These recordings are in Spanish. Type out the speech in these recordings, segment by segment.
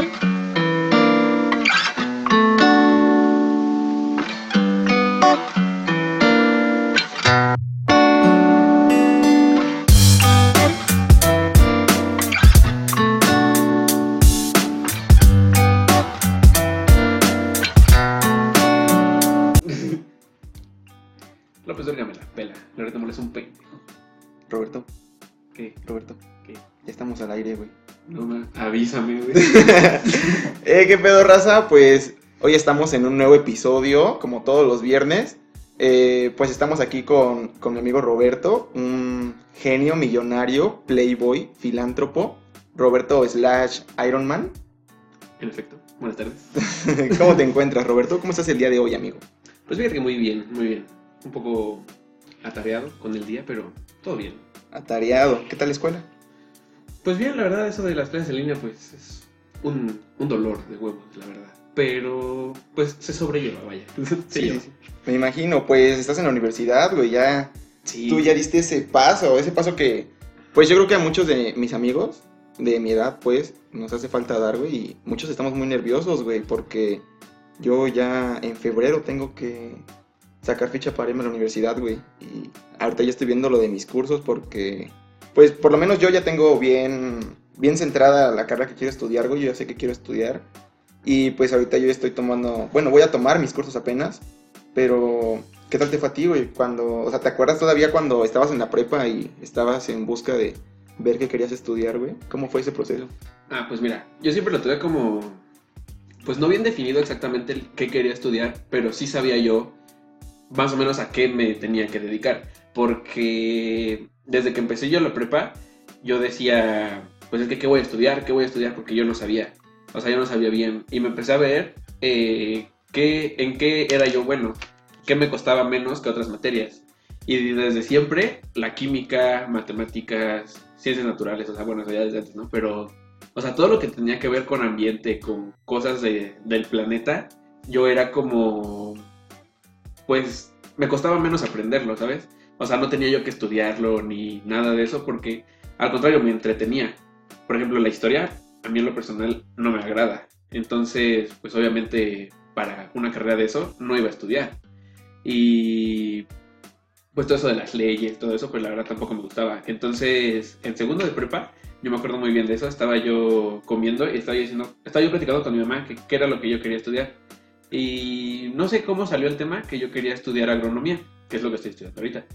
Bye. Estamos al aire, güey. No, avísame, güey. eh, ¿qué pedo, raza? Pues hoy estamos en un nuevo episodio, como todos los viernes. Eh, pues estamos aquí con, con mi amigo Roberto, un genio millonario, playboy, filántropo. Roberto slash Iron Man. En efecto. Buenas tardes. ¿Cómo te encuentras, Roberto? ¿Cómo estás el día de hoy, amigo? Pues fíjate que muy bien, muy bien. Un poco atareado con el día, pero todo bien. Atareado. ¿Qué tal la escuela? Pues bien, la verdad, eso de las clases en línea, pues es un, un dolor de huevos, la verdad. Pero, pues se sobrelleva, vaya. Se lleva. Me imagino, pues estás en la universidad, güey, ya Sí. tú ya diste ese paso, ese paso que, pues yo creo que a muchos de mis amigos de mi edad, pues, nos hace falta dar, güey, y muchos estamos muy nerviosos, güey, porque yo ya en febrero tengo que sacar ficha para irme a la universidad, güey, y ahorita ya estoy viendo lo de mis cursos porque, pues, por lo menos yo ya tengo bien, bien centrada la carrera que quiero estudiar, güey, yo ya sé que quiero estudiar, y pues ahorita yo estoy tomando, bueno, voy a tomar mis cursos apenas, pero ¿Qué tal te fue a ti, güey? Cuando, o sea, ¿te acuerdas todavía cuando estabas en la prepa y estabas en busca de ver qué querías estudiar, güey? ¿Cómo fue ese proceso? Ah, pues mira, yo siempre lo tuve como, pues no bien definido exactamente qué quería estudiar, pero sí sabía yo más o menos a qué me tenía que dedicar, porque desde que empecé yo la prepa, yo decía, pues es que qué voy a estudiar, qué voy a estudiar, porque yo no sabía, o sea, yo no sabía bien, y me empecé a ver eh, qué, en qué era yo bueno, qué me costaba menos que otras materias. Y desde siempre, la química, matemáticas, ciencias naturales, o sea, bueno, eso ya desde antes, ¿no? Pero, o sea, todo lo que tenía que ver con ambiente, con cosas de- del planeta, yo era como, pues, me costaba menos aprenderlo, ¿sabes? O sea, no tenía yo que estudiarlo ni nada de eso porque, al contrario, me entretenía. Por ejemplo, la historia, a mí en lo personal, no me agrada. Entonces, pues obviamente, para una carrera de eso, no iba a estudiar. Y pues todo eso de las leyes, todo eso, pues la verdad tampoco me gustaba. Entonces, en segundo de prepa, yo me acuerdo muy bien de eso, estaba yo comiendo y estaba yo diciendo, estaba yo platicando con mi mamá que qué era lo que yo quería estudiar. Y no sé cómo salió el tema que yo quería estudiar agronomía, que es lo que estoy estudiando ahorita.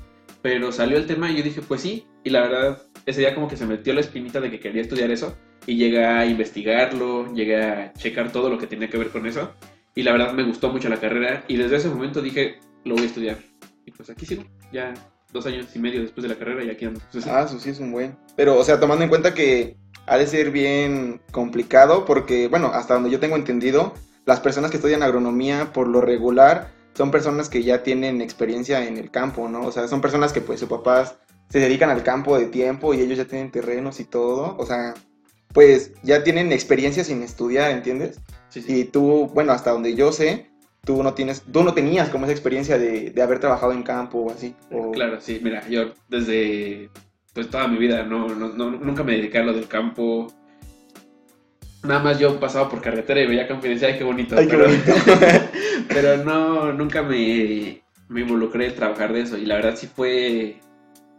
Pero salió el tema y yo dije, pues sí, y la verdad, ese día como que se metió la espinita de que quería estudiar eso, y llegué a investigarlo, llegué a checar todo lo que tenía que ver con eso, y la verdad me gustó mucho la carrera, y desde ese momento dije, lo voy a estudiar. Y pues aquí sigo, ya dos años y medio después de la carrera y aquí ando. Entonces, Ah, eso sí es un buen. Pero, o sea, tomando en cuenta que ha de ser bien complicado porque, bueno, hasta donde yo tengo entendido, las personas que estudian agronomía por lo regular son personas que ya tienen experiencia en el campo, ¿no? O sea, son personas que pues sus papás se dedican al campo de tiempo y ellos ya tienen terrenos y todo. O sea, pues ya tienen experiencia sin estudiar, ¿entiendes? sí, sí. Y tú, bueno, hasta donde yo sé, tú no tienes, tú no tenías como esa experiencia de, de haber trabajado en campo o así. o- Claro, sí, mira, yo desde pues toda mi vida no, no, no- nunca me dediqué a lo del campo. Nada más yo pasaba por carretera y veía ay, qué bonito. Ay, qué pero, bonito. pero no, nunca me, me involucré en trabajar de eso. Y la verdad sí fue,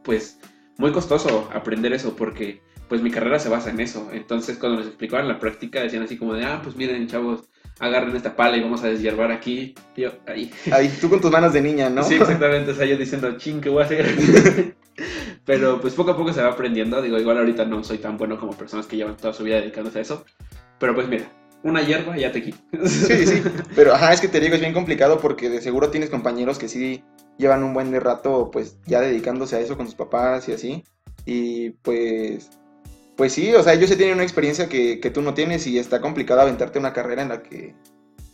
pues, muy costoso aprender eso porque, pues, mi carrera se basa en eso. Entonces, cuando les explicaban la práctica, decían así como de, ah, pues miren, chavos, agarren esta pala y vamos a deshiervar aquí. Y yo, ahí. Ahí, tú con tus manos de niña, ¿no? Sí, exactamente. O sea, yo diciendo, ching, ¿qué voy a hacer? Pero pues poco a poco se va aprendiendo. Digo, igual ahorita no soy tan bueno como personas que llevan toda su vida dedicándose a eso. Pero pues mira, una hierba ya te quito. Sí, sí. Pero, ajá, es que te digo, es bien complicado porque de seguro tienes compañeros que sí llevan un buen de rato, pues, ya dedicándose a eso con sus papás y así. Y, pues, pues sí, o sea, ellos sí tienen una experiencia que, que tú no tienes y está complicado aventarte una carrera en la que,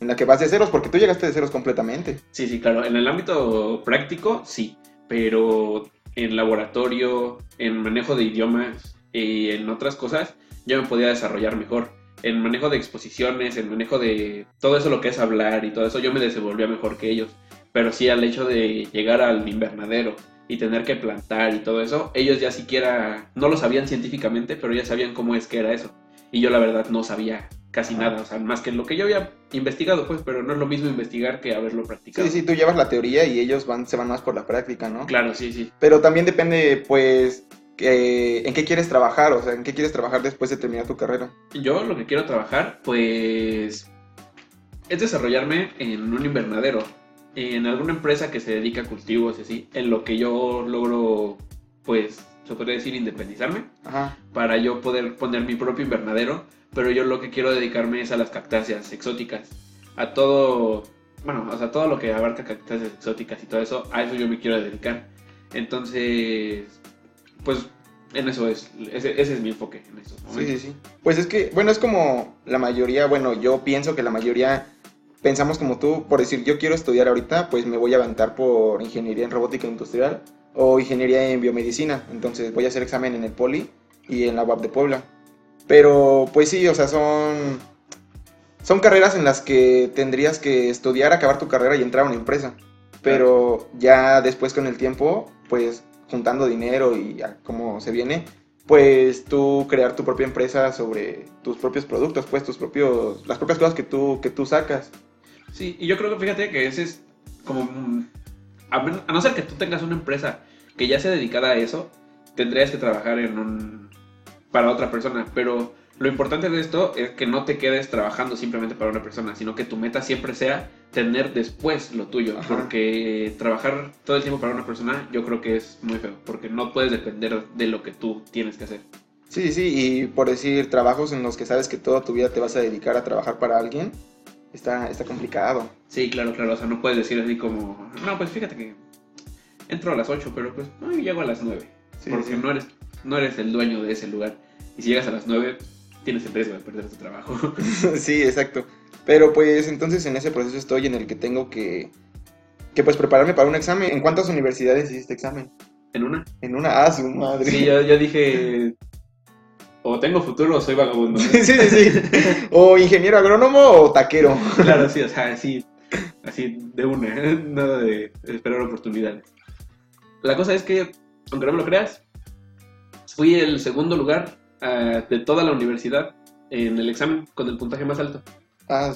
en la que vas de ceros, porque tú llegaste de ceros completamente. Sí, sí, claro. En el ámbito práctico, sí. Pero en laboratorio, en manejo de idiomas y en otras cosas, yo me podía desarrollar mejor. En manejo de exposiciones, en manejo de todo eso lo que es hablar y todo eso, yo me desenvolvía mejor que ellos. Pero sí al hecho de llegar al invernadero y tener que plantar y todo eso, ellos ya siquiera no lo sabían científicamente, pero ya sabían cómo es que era eso. Y yo la verdad no sabía casi nada, o sea, más que lo que yo había investigado, pues, pero no es lo mismo investigar que haberlo practicado. Sí, sí, tú llevas la teoría y ellos van, se van más por la práctica, ¿no? Claro, sí, sí. Pero también depende, pues, que- en qué quieres trabajar, o sea, en qué quieres trabajar después de terminar tu carrera. Yo lo que quiero trabajar, pues, es desarrollarme en un invernadero, en alguna empresa que se dedica a cultivos y así, en lo que yo logro, pues, se podría decir, independizarme, Ajá. para yo poder poner mi propio invernadero, pero yo lo que quiero dedicarme es a las cactáceas exóticas, a todo, bueno, o sea, todo lo que abarca cactáceas exóticas y todo eso, a eso yo me quiero dedicar. Entonces, pues, en eso es, ese, ese es mi enfoque en estos Sí, sí, sí. Pues es que, bueno, es como la mayoría, bueno, yo pienso que la mayoría pensamos como tú, por decir, yo quiero estudiar ahorita, pues me voy a aventar por ingeniería en robótica industrial o ingeniería en biomedicina. Entonces voy a hacer examen en el Poli y en la UAP de Puebla. Pero, pues sí, o sea, son, son carreras en las que tendrías que estudiar, acabar tu carrera y entrar a una empresa. Pero ya después con el tiempo, pues juntando dinero y ya como se viene, pues tú crear tu propia empresa sobre tus propios productos, pues tus propios, las propias cosas que tú, que tú sacas. Sí, y yo creo que fíjate que ese es como. A, men- a no ser que tú tengas una empresa que ya sea dedicada a eso, tendrías que trabajar en un. Para otra persona. Pero lo importante de esto es que no te quedes trabajando simplemente para una persona, sino que tu meta siempre sea tener después lo tuyo. Ajá. Porque trabajar todo el tiempo para una persona, yo creo que es muy feo. Porque no puedes depender de lo que tú tienes que hacer. Sí, sí, y por decir trabajos en los que sabes que toda tu vida te vas a dedicar a trabajar para alguien, está, está complicado. Sí, claro, claro. O sea, no puedes decir así como. No, pues fíjate que entro a las 8, pero pues ay, llego a las 9. Sí, porque sí. No, eres, no eres el dueño de ese lugar. Y si llegas a las 9, tienes el riesgo de perder tu trabajo. sí, exacto. Pero pues entonces en ese proceso estoy en el que tengo que, que pues prepararme para un examen. ¿En cuántas universidades hiciste examen? en una. En una, ah, su madre. Sí, yo, yo dije. O tengo futuro o soy vagabundo. sí, sí, sí. O ingeniero agrónomo o taquero. claro, sí, o sea, así, así de una, nada de esperar oportunidades. La cosa es que, aunque no me lo creas, fui el segundo lugar ah, de toda la universidad en el examen con el puntaje más alto. Ah,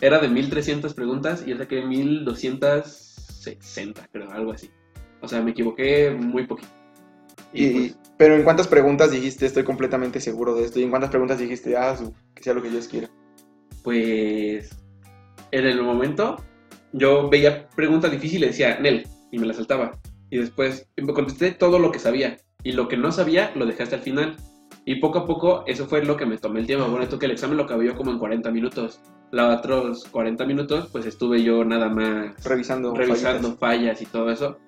Era de 1300 preguntas y yo saqué 1260, creo, algo así. O sea, me equivoqué muy poquito. Y, Y, pues, pero en cuántas preguntas dijiste estoy completamente seguro de esto y en cuántas preguntas dijiste ah su, que sea lo que Dios quiera pues, en el momento, yo veía preguntas difíciles y decía, Nel, y me las saltaba. Y después me contesté todo lo que sabía. Y lo que no sabía, lo dejé hasta el final. Y poco a poco, eso fue lo que me tomé el tiempo. Bueno, esto que el examen lo acabé yo como en 40 minutos. Los otros 40 minutos, pues estuve yo nada más revisando revisando fallitas. fallas y todo eso.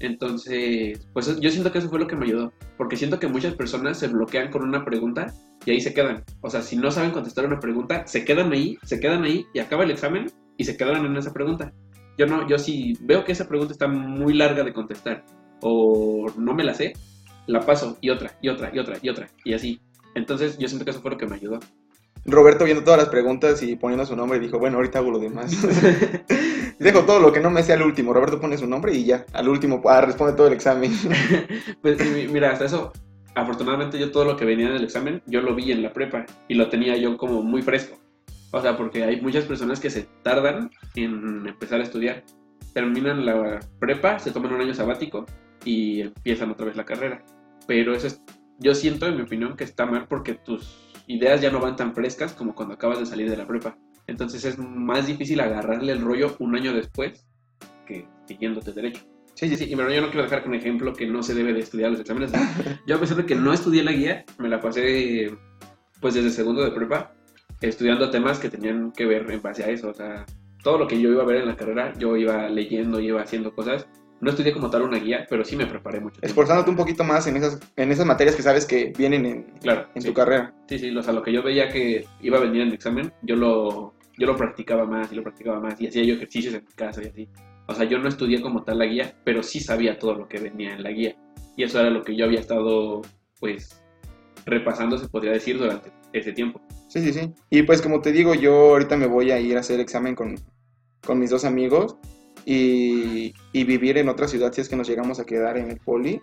Entonces, pues yo siento que eso fue lo que me ayudó. Porque siento que muchas personas se bloquean con una pregunta y ahí se quedan. O sea, si no saben contestar una pregunta, se quedan ahí, se quedan ahí y acaba el examen y se quedan en esa pregunta. Yo no, yo si veo que esa pregunta está muy larga de contestar o no me la sé, la paso y otra, y otra, y otra, y otra, y así. Entonces, yo siento que eso fue lo que me ayudó. Roberto viendo todas las preguntas y poniendo su nombre dijo bueno ahorita hago lo demás dejo todo lo que no me sea al último Roberto pone su nombre y ya al último ah, responde todo el examen Pues mira, hasta eso, afortunadamente yo todo lo que venía en el examen, yo lo vi en la prepa y lo tenía yo como muy fresco. O sea, porque hay muchas personas que se tardan en empezar a estudiar. Terminan la prepa, se toman un año sabático y empiezan otra vez la carrera. Pero eso es, yo siento, en mi opinión, que está mal porque tus ideas ya no van tan frescas como cuando acabas de salir de la prepa. Entonces es más difícil agarrarle el rollo un año después que siguiéndote derecho. sí, Sí, sí, y pero yo no quiero dejar con ejemplo que no se debe de estudiar los exámenes. Yo a pesar de que no estudié la guía, me la pasé pues desde segundo de prepa estudiando temas que tenían que ver en base a eso. O sea, todo lo que yo iba a ver en la carrera, yo iba leyendo, iba haciendo cosas. No estudié como tal una guía, pero sí me preparé mucho. tiempo. esforzándote un poquito más en esas en esas materias que sabes que vienen en, Claro, en sí. tu carrera Sí, sí, o sea, lo que yo veía que iba a venir en el examen, yo lo, yo lo practicaba más y lo practicaba más y hacía yo ejercicios en mi casa y así. O sea, yo no estudié como tal la guía, pero sí sabía todo lo que venía en la guía. Y eso era lo que yo había estado, pues, repasando, se podría decir, durante ese tiempo. Sí, sí, sí. Y pues como te digo, yo ahorita me voy a ir a hacer examen con, con mis dos amigos y, y vivir en otra ciudad si es que nos llegamos a quedar en el poli.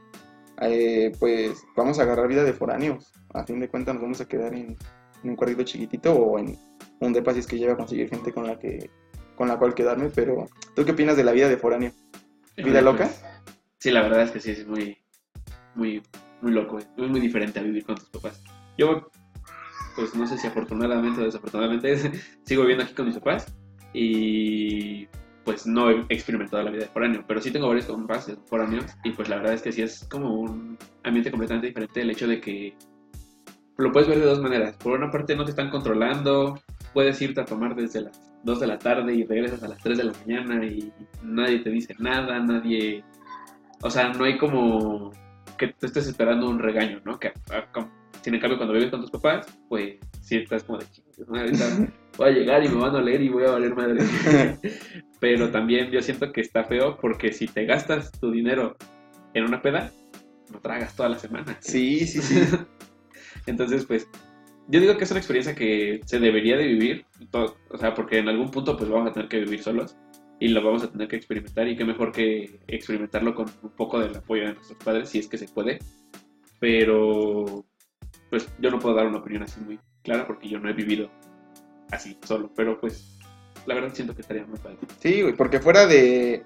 eh, pues vamos a agarrar vida de foráneos. A fin de cuentas nos vamos a quedar en, en un cuartito chiquitito o en un depa si es que lleva a conseguir gente con la que con la cual quedarme, pero ¿tú qué opinas de la vida de foráneo? ¿Vida loca? Pues, sí, la verdad es que sí, es muy, muy, muy loco, es muy, muy diferente a vivir con tus papás. Yo, pues no sé si afortunadamente o desafortunadamente, sigo viviendo aquí con mis papás y pues no he experimentado la vida de foráneo, pero sí tengo varios compas foráneos y pues la verdad es que sí es como un ambiente completamente diferente el hecho de que lo puedes ver de dos maneras. Por una parte no te están controlando, puedes irte a tomar desde las 2 de la tarde y regresas a las 3 de la mañana y nadie te dice nada, nadie... O sea, no hay como que te estés esperando un regaño, ¿no? Que, sin embargo, cuando vives con tus papás, pues sí estás como de ahorita voy a llegar y me van a leer y voy a valer madre. Pero también yo siento que está feo porque si te gastas tu dinero en una peda, no tragas toda la semana. Sí, sí, sí. Entonces, pues, yo digo que es una experiencia que se debería de vivir, todo, o sea, porque en algún punto pues vamos a tener que vivir solos y lo vamos a tener que experimentar y qué mejor que experimentarlo con un poco del apoyo de nuestros padres, si es que se puede. Pero, pues, yo no puedo dar una opinión así muy clara porque yo no he vivido así solo, pero pues, la verdad siento que estaría muy padre. Sí, güey, porque fuera de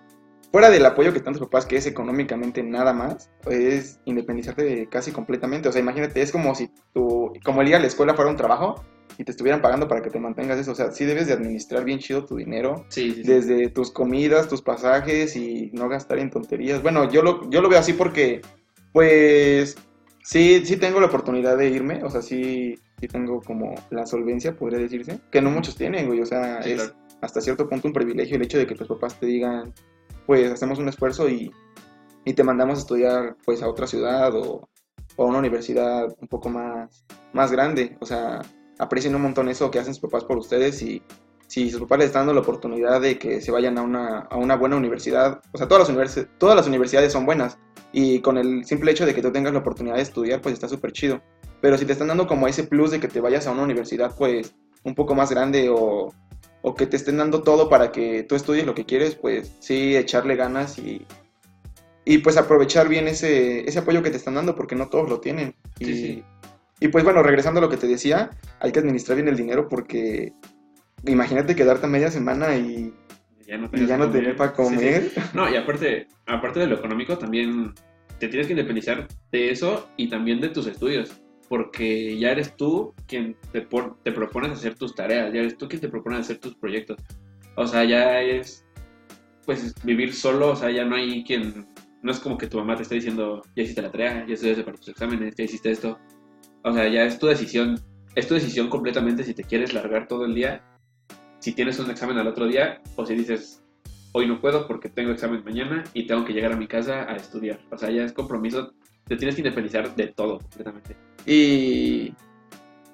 fuera del apoyo que tantos papás, que es económicamente nada más, es independizarte casi completamente. O sea, imagínate, es como si tú, como el ir a la escuela fuera un trabajo y te estuvieran pagando para que te mantengas eso. O sea, sí debes de administrar bien chido tu dinero. Sí, Desde tus comidas, tus pasajes y no gastar en tonterías. Bueno, yo lo, yo lo veo así porque, pues, sí, sí tengo la oportunidad de irme. O sea, sí, sí tengo como la solvencia, podría decirse. Que no muchos tienen, güey. O sea, es hasta cierto punto un privilegio el hecho de que tus papás te digan pues hacemos un esfuerzo y, te mandamos a estudiar pues a otra ciudad o, a una universidad un poco más, más grande. O sea, aprecien un montón eso que hacen sus papás por ustedes y si sus papás les están dando la oportunidad de que se vayan a una, a una buena universidad, o sea, todas las, todas las universidades son buenas y con el simple hecho de que tú tengas la oportunidad de estudiar, pues está súper chido. Pero si te están dando como ese plus de que te vayas a una universidad, pues un poco más grande o o que te estén dando todo para que tú estudies lo que quieres, pues sí, echarle ganas y, y pues aprovechar bien ese, ese apoyo que te están dando, porque no todos lo tienen. Y, y pues bueno, regresando a lo que te decía, hay que administrar bien el dinero porque imagínate quedarte a media semana y ya no, y ya no tener para comer. No, y aparte, aparte de lo económico, también te tienes que independizar de eso y también de tus estudios porque ya eres tú quien te, te propones hacer tus tareas, ya eres tú quien te propones hacer tus proyectos. O sea, ya es, pues, vivir solo, o sea, ya no hay quien, no es como que tu mamá te esté diciendo, ya hiciste la tarea, ya estudiaste para tus exámenes, ya hiciste esto. O sea, ya es tu decisión, es tu decisión completamente si te quieres largar todo el día, si tienes un examen al otro día, o si dices, hoy no puedo porque tengo examen mañana y tengo que llegar a mi casa a estudiar. O sea, ya es compromiso te tienes que independizar de todo completamente. Y,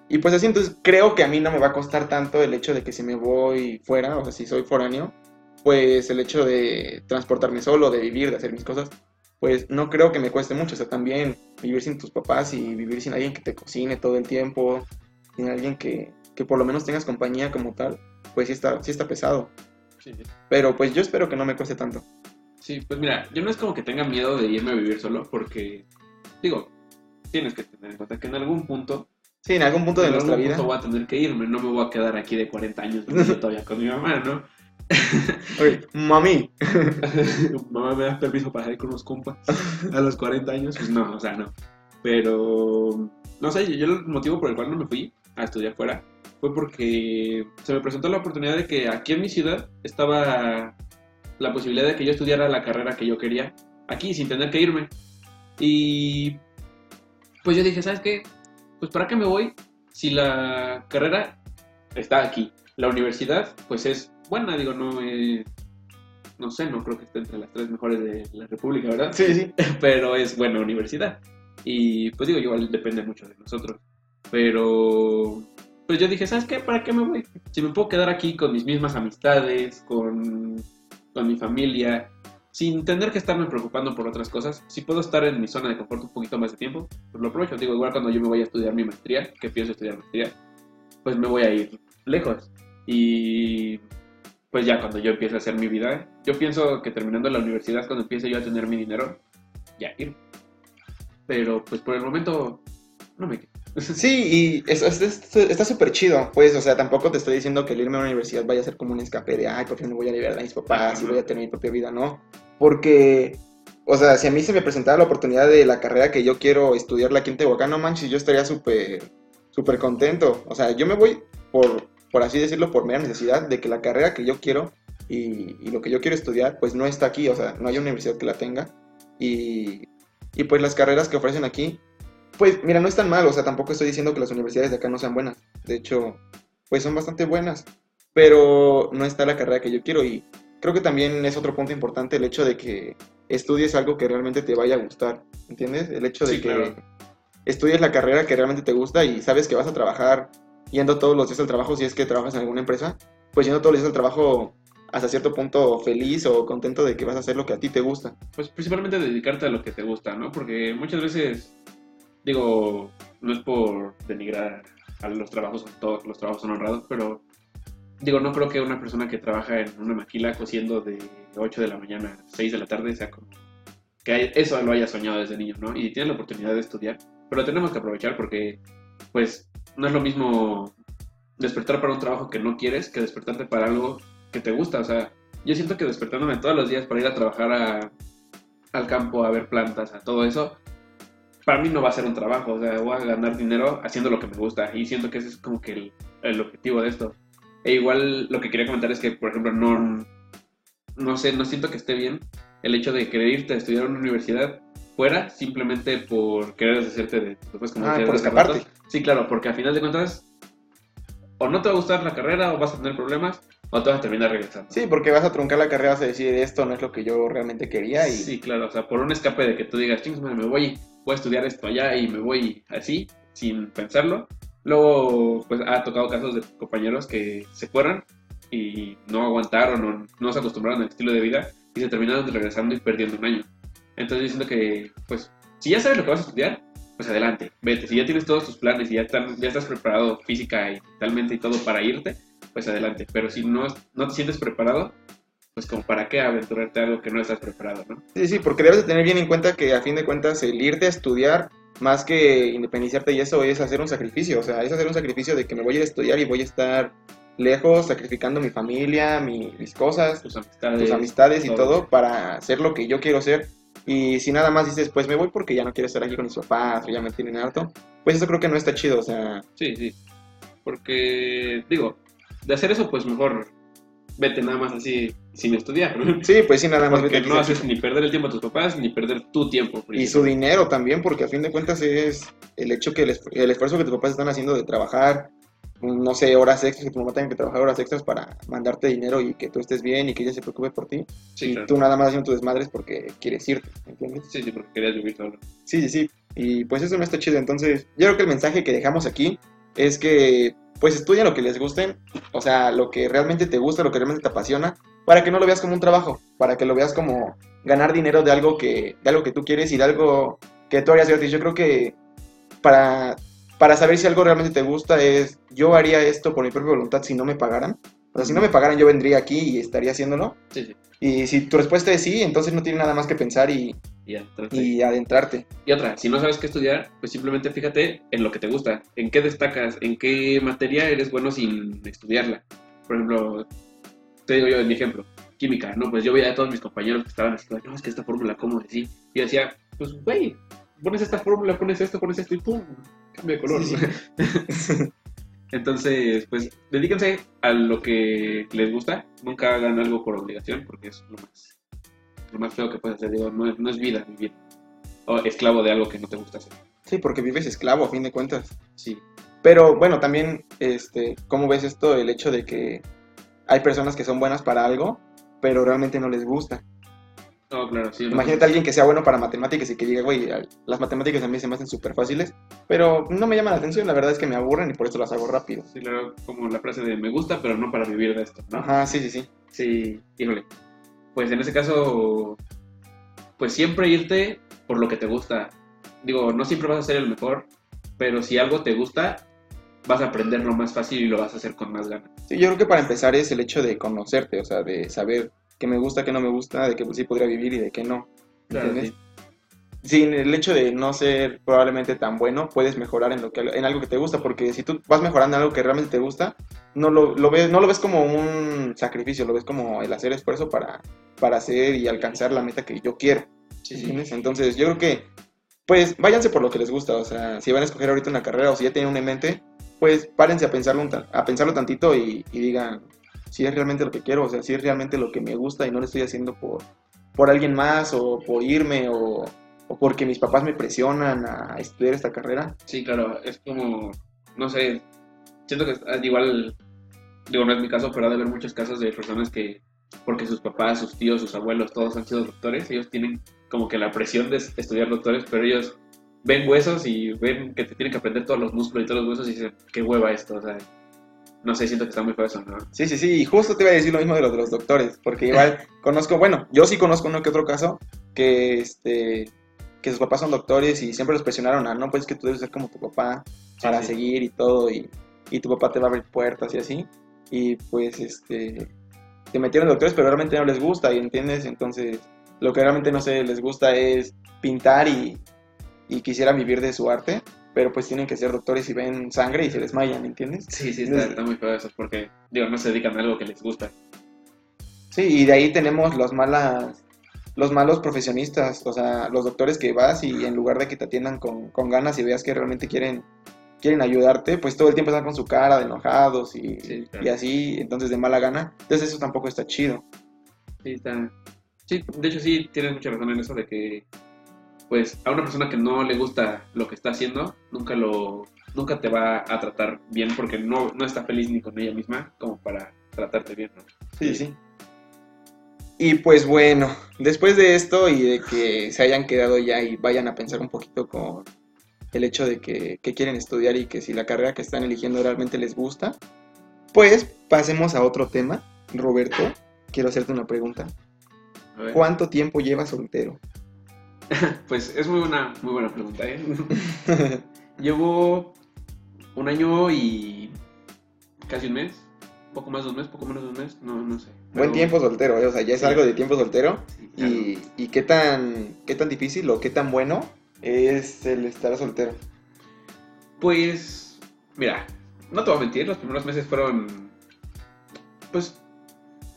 y pues así, entonces creo que a mí no me va a costar tanto el hecho de que si me voy fuera, o sea, si soy foráneo, pues el hecho de transportarme solo, de vivir, de hacer mis cosas, pues no creo que me cueste mucho. O sea, también vivir sin tus papás y vivir sin alguien que te cocine todo el tiempo, sin alguien que, que por lo menos tengas compañía como tal, pues sí está, sí está pesado. Sí. Pero pues yo espero que no me cueste tanto. Sí, pues mira, yo no es como que tenga miedo de irme a vivir solo, porque digo, tienes que tener en cuenta que en algún punto... Sí, en algún punto de nuestra vida. voy a tener que irme, no me voy a quedar aquí de 40 años todavía con mi mamá, ¿no? Oye, mami. mamá, ¿me das permiso para ir con unos compas a los 40 años? Pues no, o sea, no. Pero, no sé, yo el motivo por el cual no me fui a estudiar fuera fue porque se me presentó la oportunidad de que aquí en mi ciudad estaba la posibilidad de que yo estudiara la carrera que yo quería aquí sin tener que irme. Y pues yo dije, ¿sabes qué? Pues ¿para qué me voy si la carrera está aquí? La universidad, pues es buena, digo, no no sé, no creo que esté entre las tres mejores de la República, ¿verdad? Sí, sí. Pero es buena universidad. Y pues digo, igual depende mucho de nosotros. Pero pues yo dije, ¿sabes qué? ¿Para qué me voy? Si me puedo quedar aquí con mis mismas amistades, con, con mi familia, sin tener que estarme preocupando por otras cosas. Si puedo estar en mi zona de confort un poquito más de tiempo, pues lo aprovecho. Digo, igual cuando yo me voy a estudiar mi maestría, que pienso estudiar maestría, pues me voy a ir lejos. Y pues ya cuando yo empiece a hacer mi vida, yo pienso que terminando la universidad, cuando empiece yo a tener mi dinero, ya ir. Pero pues por el momento no me Sí, y eso, es- es- está súper chido, pues, o sea, tampoco te estoy diciendo que el irme a una universidad vaya a ser como un escape de, ay, por fin me voy a liberar de mis papás y voy a tener mi propia vida, no. Porque, o sea, si a mí se me presentara la oportunidad de la carrera que yo quiero estudiarla aquí en Tehuacán, no manches, yo estaría súper, súper contento. O sea, yo me voy por, por así decirlo, por mera necesidad de que la carrera que yo quiero y, y lo que yo quiero estudiar, pues no está aquí, o sea, no hay una universidad que la tenga. Y, y pues las carreras que ofrecen aquí, pues mira, no es tan mal, o sea, tampoco estoy diciendo que las universidades de acá no sean buenas. De hecho, pues son bastante buenas, pero no está la carrera que yo quiero y creo que también es otro punto importante el hecho de que estudies algo que realmente te vaya a gustar, ¿entiendes? El hecho de Sí, que claro. estudies la carrera que realmente te gusta y sabes que vas a trabajar yendo todos los días al trabajo si es que trabajas en alguna empresa, pues yendo todos los días al trabajo hasta cierto punto feliz o contento de que vas a hacer lo que a ti te gusta. Pues principalmente dedicarte a lo que te gusta, ¿no? Porque muchas veces, digo, no es por denigrar a los trabajos, todos los trabajos son honrados, pero digo, no creo que una persona que trabaja en una maquila cosiendo de 8 de la mañana a 6 de la tarde sea como que eso lo haya soñado desde niño, ¿no? Y tienes la oportunidad de estudiar, pero tenemos que aprovechar porque, pues, no es lo mismo despertar para un trabajo que no quieres que despertarte para algo que te gusta. O sea, yo siento que despertándome todos los días para ir a trabajar a- al campo, a ver plantas, a todo eso, para mí no va a ser un trabajo. O sea, voy a ganar dinero haciendo lo que me gusta. Y siento que ese es como que el, el objetivo de esto. E igual lo que quería comentar es que, por ejemplo, no, no sé, no siento que esté bien el hecho de querer irte a estudiar a una universidad fuera simplemente por querer deshacerte de tus papás, como Ah, por escaparte. Sí, claro, porque a final de cuentas o no te va a gustar la carrera o vas a tener problemas o te vas a terminar regresando. Sí, porque vas a truncar la carrera, vas a decir esto no es lo que yo realmente quería y Sí, claro, o sea, por un escape de que tú digas, chingos, me voy, voy a estudiar esto allá y me voy así, sin pensarlo. Luego, pues ha tocado casos de compañeros que se fueron y no aguantaron o no se acostumbraron al estilo de vida y se terminaron regresando y perdiendo un año. Entonces yo siento que, pues, si ya sabes lo que vas a estudiar, pues adelante, vete. Si ya tienes todos tus planes y ya, ya estás preparado física y mentalmente y todo para irte, pues adelante. Pero si no, no te sientes preparado, pues como para qué aventurarte a algo que no estás preparado, ¿no? Sí, sí, porque debes de tener bien en cuenta que a fin de cuentas el irte a estudiar, más que independizarte y eso, es hacer un sacrificio. O sea, es hacer un sacrificio de que me voy a ir a estudiar y voy a estar lejos, sacrificando mi familia, mi- mis cosas, tus amistades. tus amistades y todo. todo para hacer lo que yo quiero hacer. Y si nada más dices, pues me voy porque ya no quiero estar aquí con mis papás o ya me tienen harto, pues eso creo que no está chido. O sea, Sí, sí. Porque, digo, de hacer eso, pues mejor vete nada más así sin estudiar. sí, pues sí, nada más. Porque no haces ni perder el tiempo a tus papás ni perder tu tiempo. Y su dinero también, porque a fin de cuentas es el hecho que el, esfu- el esfuerzo que tus papás están haciendo de trabajar, no sé, horas extras, que tu mamá tenga que trabajar horas extras para mandarte dinero y que tú estés bien y que ella se preocupe por ti. Sí, y claro. tú nada más haciendo tus desmadres porque quieres irte, ¿entiendes? Sí, sí, porque querías vivir solo. Sí, sí, sí. Y pues eso no está chido. Entonces, yo creo que el mensaje que dejamos aquí es que pues estudia lo que les gusten, o sea, lo que realmente te gusta, lo que realmente te apasiona, para que no lo veas como un trabajo, para que lo veas como ganar dinero de algo que, de algo que tú quieres y de algo que tú harías gratis. Yo creo que para, para saber si algo realmente te gusta es, yo haría esto por mi propia voluntad si no me pagaran. O sea, si no me pagaran, yo vendría aquí y estaría haciéndolo. Sí, sí. Y si tu respuesta es sí, entonces no tiene nada más que pensar y, Y, y adentrarte. Y otra, si no sabes qué estudiar, pues simplemente fíjate en lo que te gusta, en qué destacas, en qué materia eres bueno sin estudiarla. Por ejemplo, te digo yo en mi ejemplo, química, ¿no? Pues yo veía a todos mis compañeros que estaban así, no, es que esta fórmula, ¿cómo decir? Y yo decía, pues, güey, pones esta fórmula, pones esto, pones esto y pum, cambia de color. Sí, Entonces, pues, dedíquense a lo que les gusta, nunca hagan algo por obligación, porque es lo más, lo más feo que puedes hacer, digo, no es, no es vida vivir, o esclavo de algo que no te gusta hacer. Sí, porque vives esclavo a fin de cuentas. Sí, Pero bueno, también, este, ¿cómo ves esto? El hecho de que hay personas que son buenas para algo, pero realmente no les gusta. no, claro, sí. Imagínate a alguien que sea bueno para matemáticas y que diga, güey, las matemáticas a mí se me hacen súper fáciles, pero no me llaman la atención, la verdad es que me aburren y por eso las hago rápido. Sí, claro, como la frase de me gusta, pero no para vivir de esto, ¿no? Ajá, sí, sí, sí. Sí, híjole. Pues en ese caso, pues siempre irte por lo que te gusta. Digo, no siempre vas a ser el mejor, pero si algo te gusta, vas a aprenderlo más fácil y lo vas a hacer con más ganas. Sí, yo creo que para empezar es el hecho de conocerte, o sea, de saber qué me gusta, qué no me gusta, de qué sí podría vivir y de qué no. ¿entiendes? sí. sin el hecho de no ser probablemente tan bueno, puedes mejorar en, lo que, en algo que te gusta, porque si tú vas mejorando en algo que realmente te gusta, no lo, lo ves, no lo ves como un sacrificio, lo ves como el hacer esfuerzo para, para hacer y alcanzar la meta que yo quiero. Sí, sí. Entonces yo creo que, pues váyanse por lo que les gusta, o sea, si van a escoger ahorita una carrera o si ya tienen una en mente, pues párense a pensarlo, un a pensarlo tantito y, y digan si es realmente lo que quiero, o sea, si es realmente lo que me gusta y no lo estoy haciendo por, por alguien más o por irme o, o porque mis papás me presionan a estudiar esta carrera. Sí, claro, es como, no sé, siento que ah, igual, digo, no es mi caso, pero ha de haber muchos casos de personas que, porque sus papás, sus tíos, sus abuelos, todos han sido doctores, ellos tienen como que la presión de estudiar doctores, pero ellos ven huesos y ven que te tienen que aprender todos los músculos y todos los huesos y dicen, qué hueva esto, o sea, no sé, siento que está muy feo eso, ¿no? Sí, sí, sí, y justo te iba a decir lo mismo de los, de los doctores, porque igual conozco, bueno, yo sí conozco uno que otro caso que, este, que sus papás son doctores y siempre los presionaron a, no, pues es que tú debes ser como tu papá para sí. seguir y todo, y, y tu papá te va a abrir puertas y así, y pues, este, te metieron doctores, pero realmente no les gusta, y entiendes, entonces, lo que realmente no sé, les gusta es pintar y, y quisieran vivir de su arte, pero pues tienen que ser doctores y ven sangre y se desmayan, ¿entiendes? Sí, sí, está, está muy feo eso, porque, digo, no se dedican a algo que les gusta. Sí, y de ahí tenemos los malas, los malos profesionistas, o sea, los doctores que vas y en lugar de que te atiendan con, con ganas y veas que realmente quieren, quieren ayudarte, pues todo el tiempo están con su cara de enojados y, Sí, claro. y así, entonces de mala gana. Entonces eso tampoco está chido. Sí, está. Sí, de hecho sí tienes mucha razón en eso de que pues a una persona que no le gusta lo que está haciendo, nunca lo nunca te va a tratar bien porque no, no está feliz ni con ella misma como para tratarte bien, ¿no? Sí, sí. Y pues bueno, después de esto y de que se hayan quedado ya y vayan a pensar un poquito con el hecho de que, que quieren estudiar y que si la carrera que están eligiendo realmente les gusta, pues pasemos a otro tema. Roberto, quiero hacerte una pregunta. ¿Cuánto tiempo llevas soltero? Pues es muy buena, muy buena pregunta, ¿eh? Llevo un año y casi un mes, poco más de un mes, poco menos de un mes, no, no sé. Buen Pero- tiempo soltero, ¿eh? o sea, ya es Sí. algo de tiempo soltero. Sí, claro. Y, y qué tan qué tan difícil o qué tan bueno es el estar soltero. Pues, mira, no te voy a mentir, los primeros meses fueron, pues,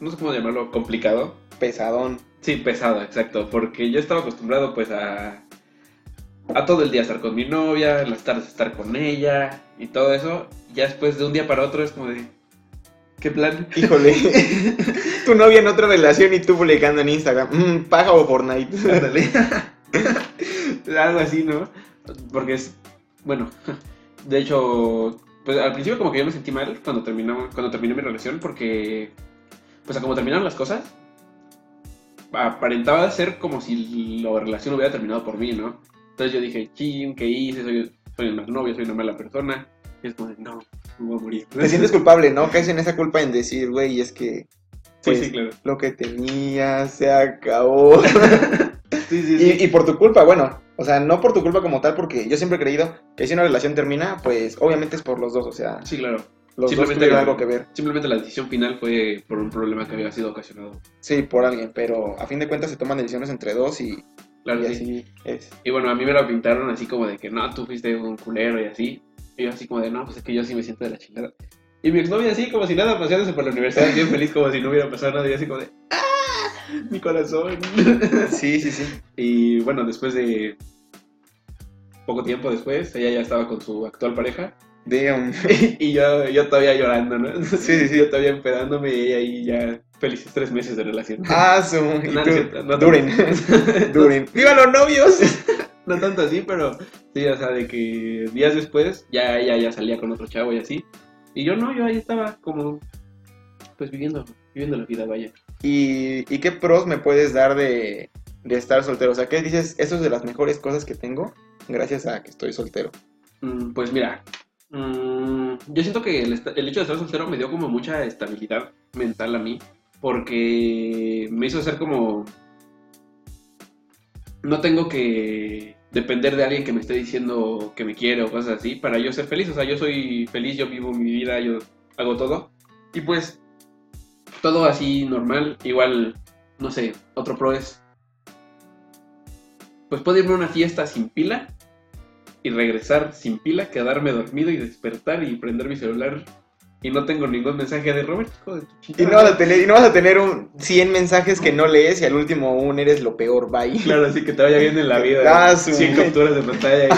no sé cómo llamarlo, complicado. Pesadón. Sí, pesado, exacto, porque yo estaba acostumbrado pues a, a todo el día estar con mi novia, en las tardes estar con ella y todo eso. Ya después de un día para otro es como de, ¿qué plan? Híjole. tu novia en otra relación y tú publicando en Instagram. Mm, paja o Fortnite. Ándale. Algo así, ¿no? Porque es, bueno, de hecho, pues al principio como que yo me sentí mal cuando terminó, cuando terminé mi relación porque, pues a como terminaron las cosas, aparentaba ser como si la relación hubiera terminado por mí, ¿no? Entonces yo dije, ching, ¿qué hice? Soy, soy un novio, soy una mala persona. Y es como de, no, me voy a morir. Te sientes culpable, ¿no? Caes en esa culpa en decir, güey, es que Sí, pues, sí, claro. lo que tenía se acabó. Sí, sí, sí. y, y por tu culpa, bueno, o sea, no por tu culpa como tal, porque yo siempre he creído que si una relación termina, pues obviamente es por los dos, o sea, Sí, claro. Los dos Simplemente la- algo que ver. Simplemente la decisión final fue por un problema que había sido ocasionado. Sí, por alguien, pero a fin de cuentas se toman decisiones entre dos y, Claro, y sí. así es. Y bueno, a mí me lo pintaron así como de que no, tú fuiste un culero y así. Y yo así como de no, pues es que yo sí me siento de la chingada. Y mi exnovia así como si nada, paseándose por la universidad, bien feliz como si no hubiera pasado nada. Y así como de ¡ah! Mi corazón. Sí, sí, sí. y bueno, después de poco tiempo después, ella ya estaba con su actual pareja. Damn. y yo, yo todavía llorando, ¿no? Sí, sí, sí. Yo todavía empedándome y ella ahí ya felices tres meses de relación. Ah, su. No, no. ¡Viva los novios! No tanto así, pero sí, o sea, de que días después ya ella ya salía con otro chavo y así. Y yo no, yo ahí estaba como, pues viviendo, viviendo la vida, vaya. ¿Y, y qué pros me puedes dar de, de estar soltero? O sea, ¿qué dices? Eso es de las mejores cosas que tengo gracias a que estoy soltero. Mm, pues mira, mm, yo siento que el, hecho de estar soltero me dio como mucha estabilidad mental a mí, porque me hizo ser como... No tengo que depender de alguien que me esté diciendo que me quiere o cosas así para yo ser feliz. O sea, yo soy feliz, yo vivo mi vida, yo hago todo. Y pues todo así normal. Igual, no sé, otro pro es pues puedo irme a una fiesta sin pila y regresar sin pila, quedarme dormido y despertar y prender mi celular y no tengo ningún mensaje de Robert, hijo de tu Y no, vas a tener, y no vas a tener un 100 mensajes que no lees y al último un eres lo peor, bye. Claro, así que te vaya bien en la vida. Ah, ¿no? su- 100 capturas de pantalla.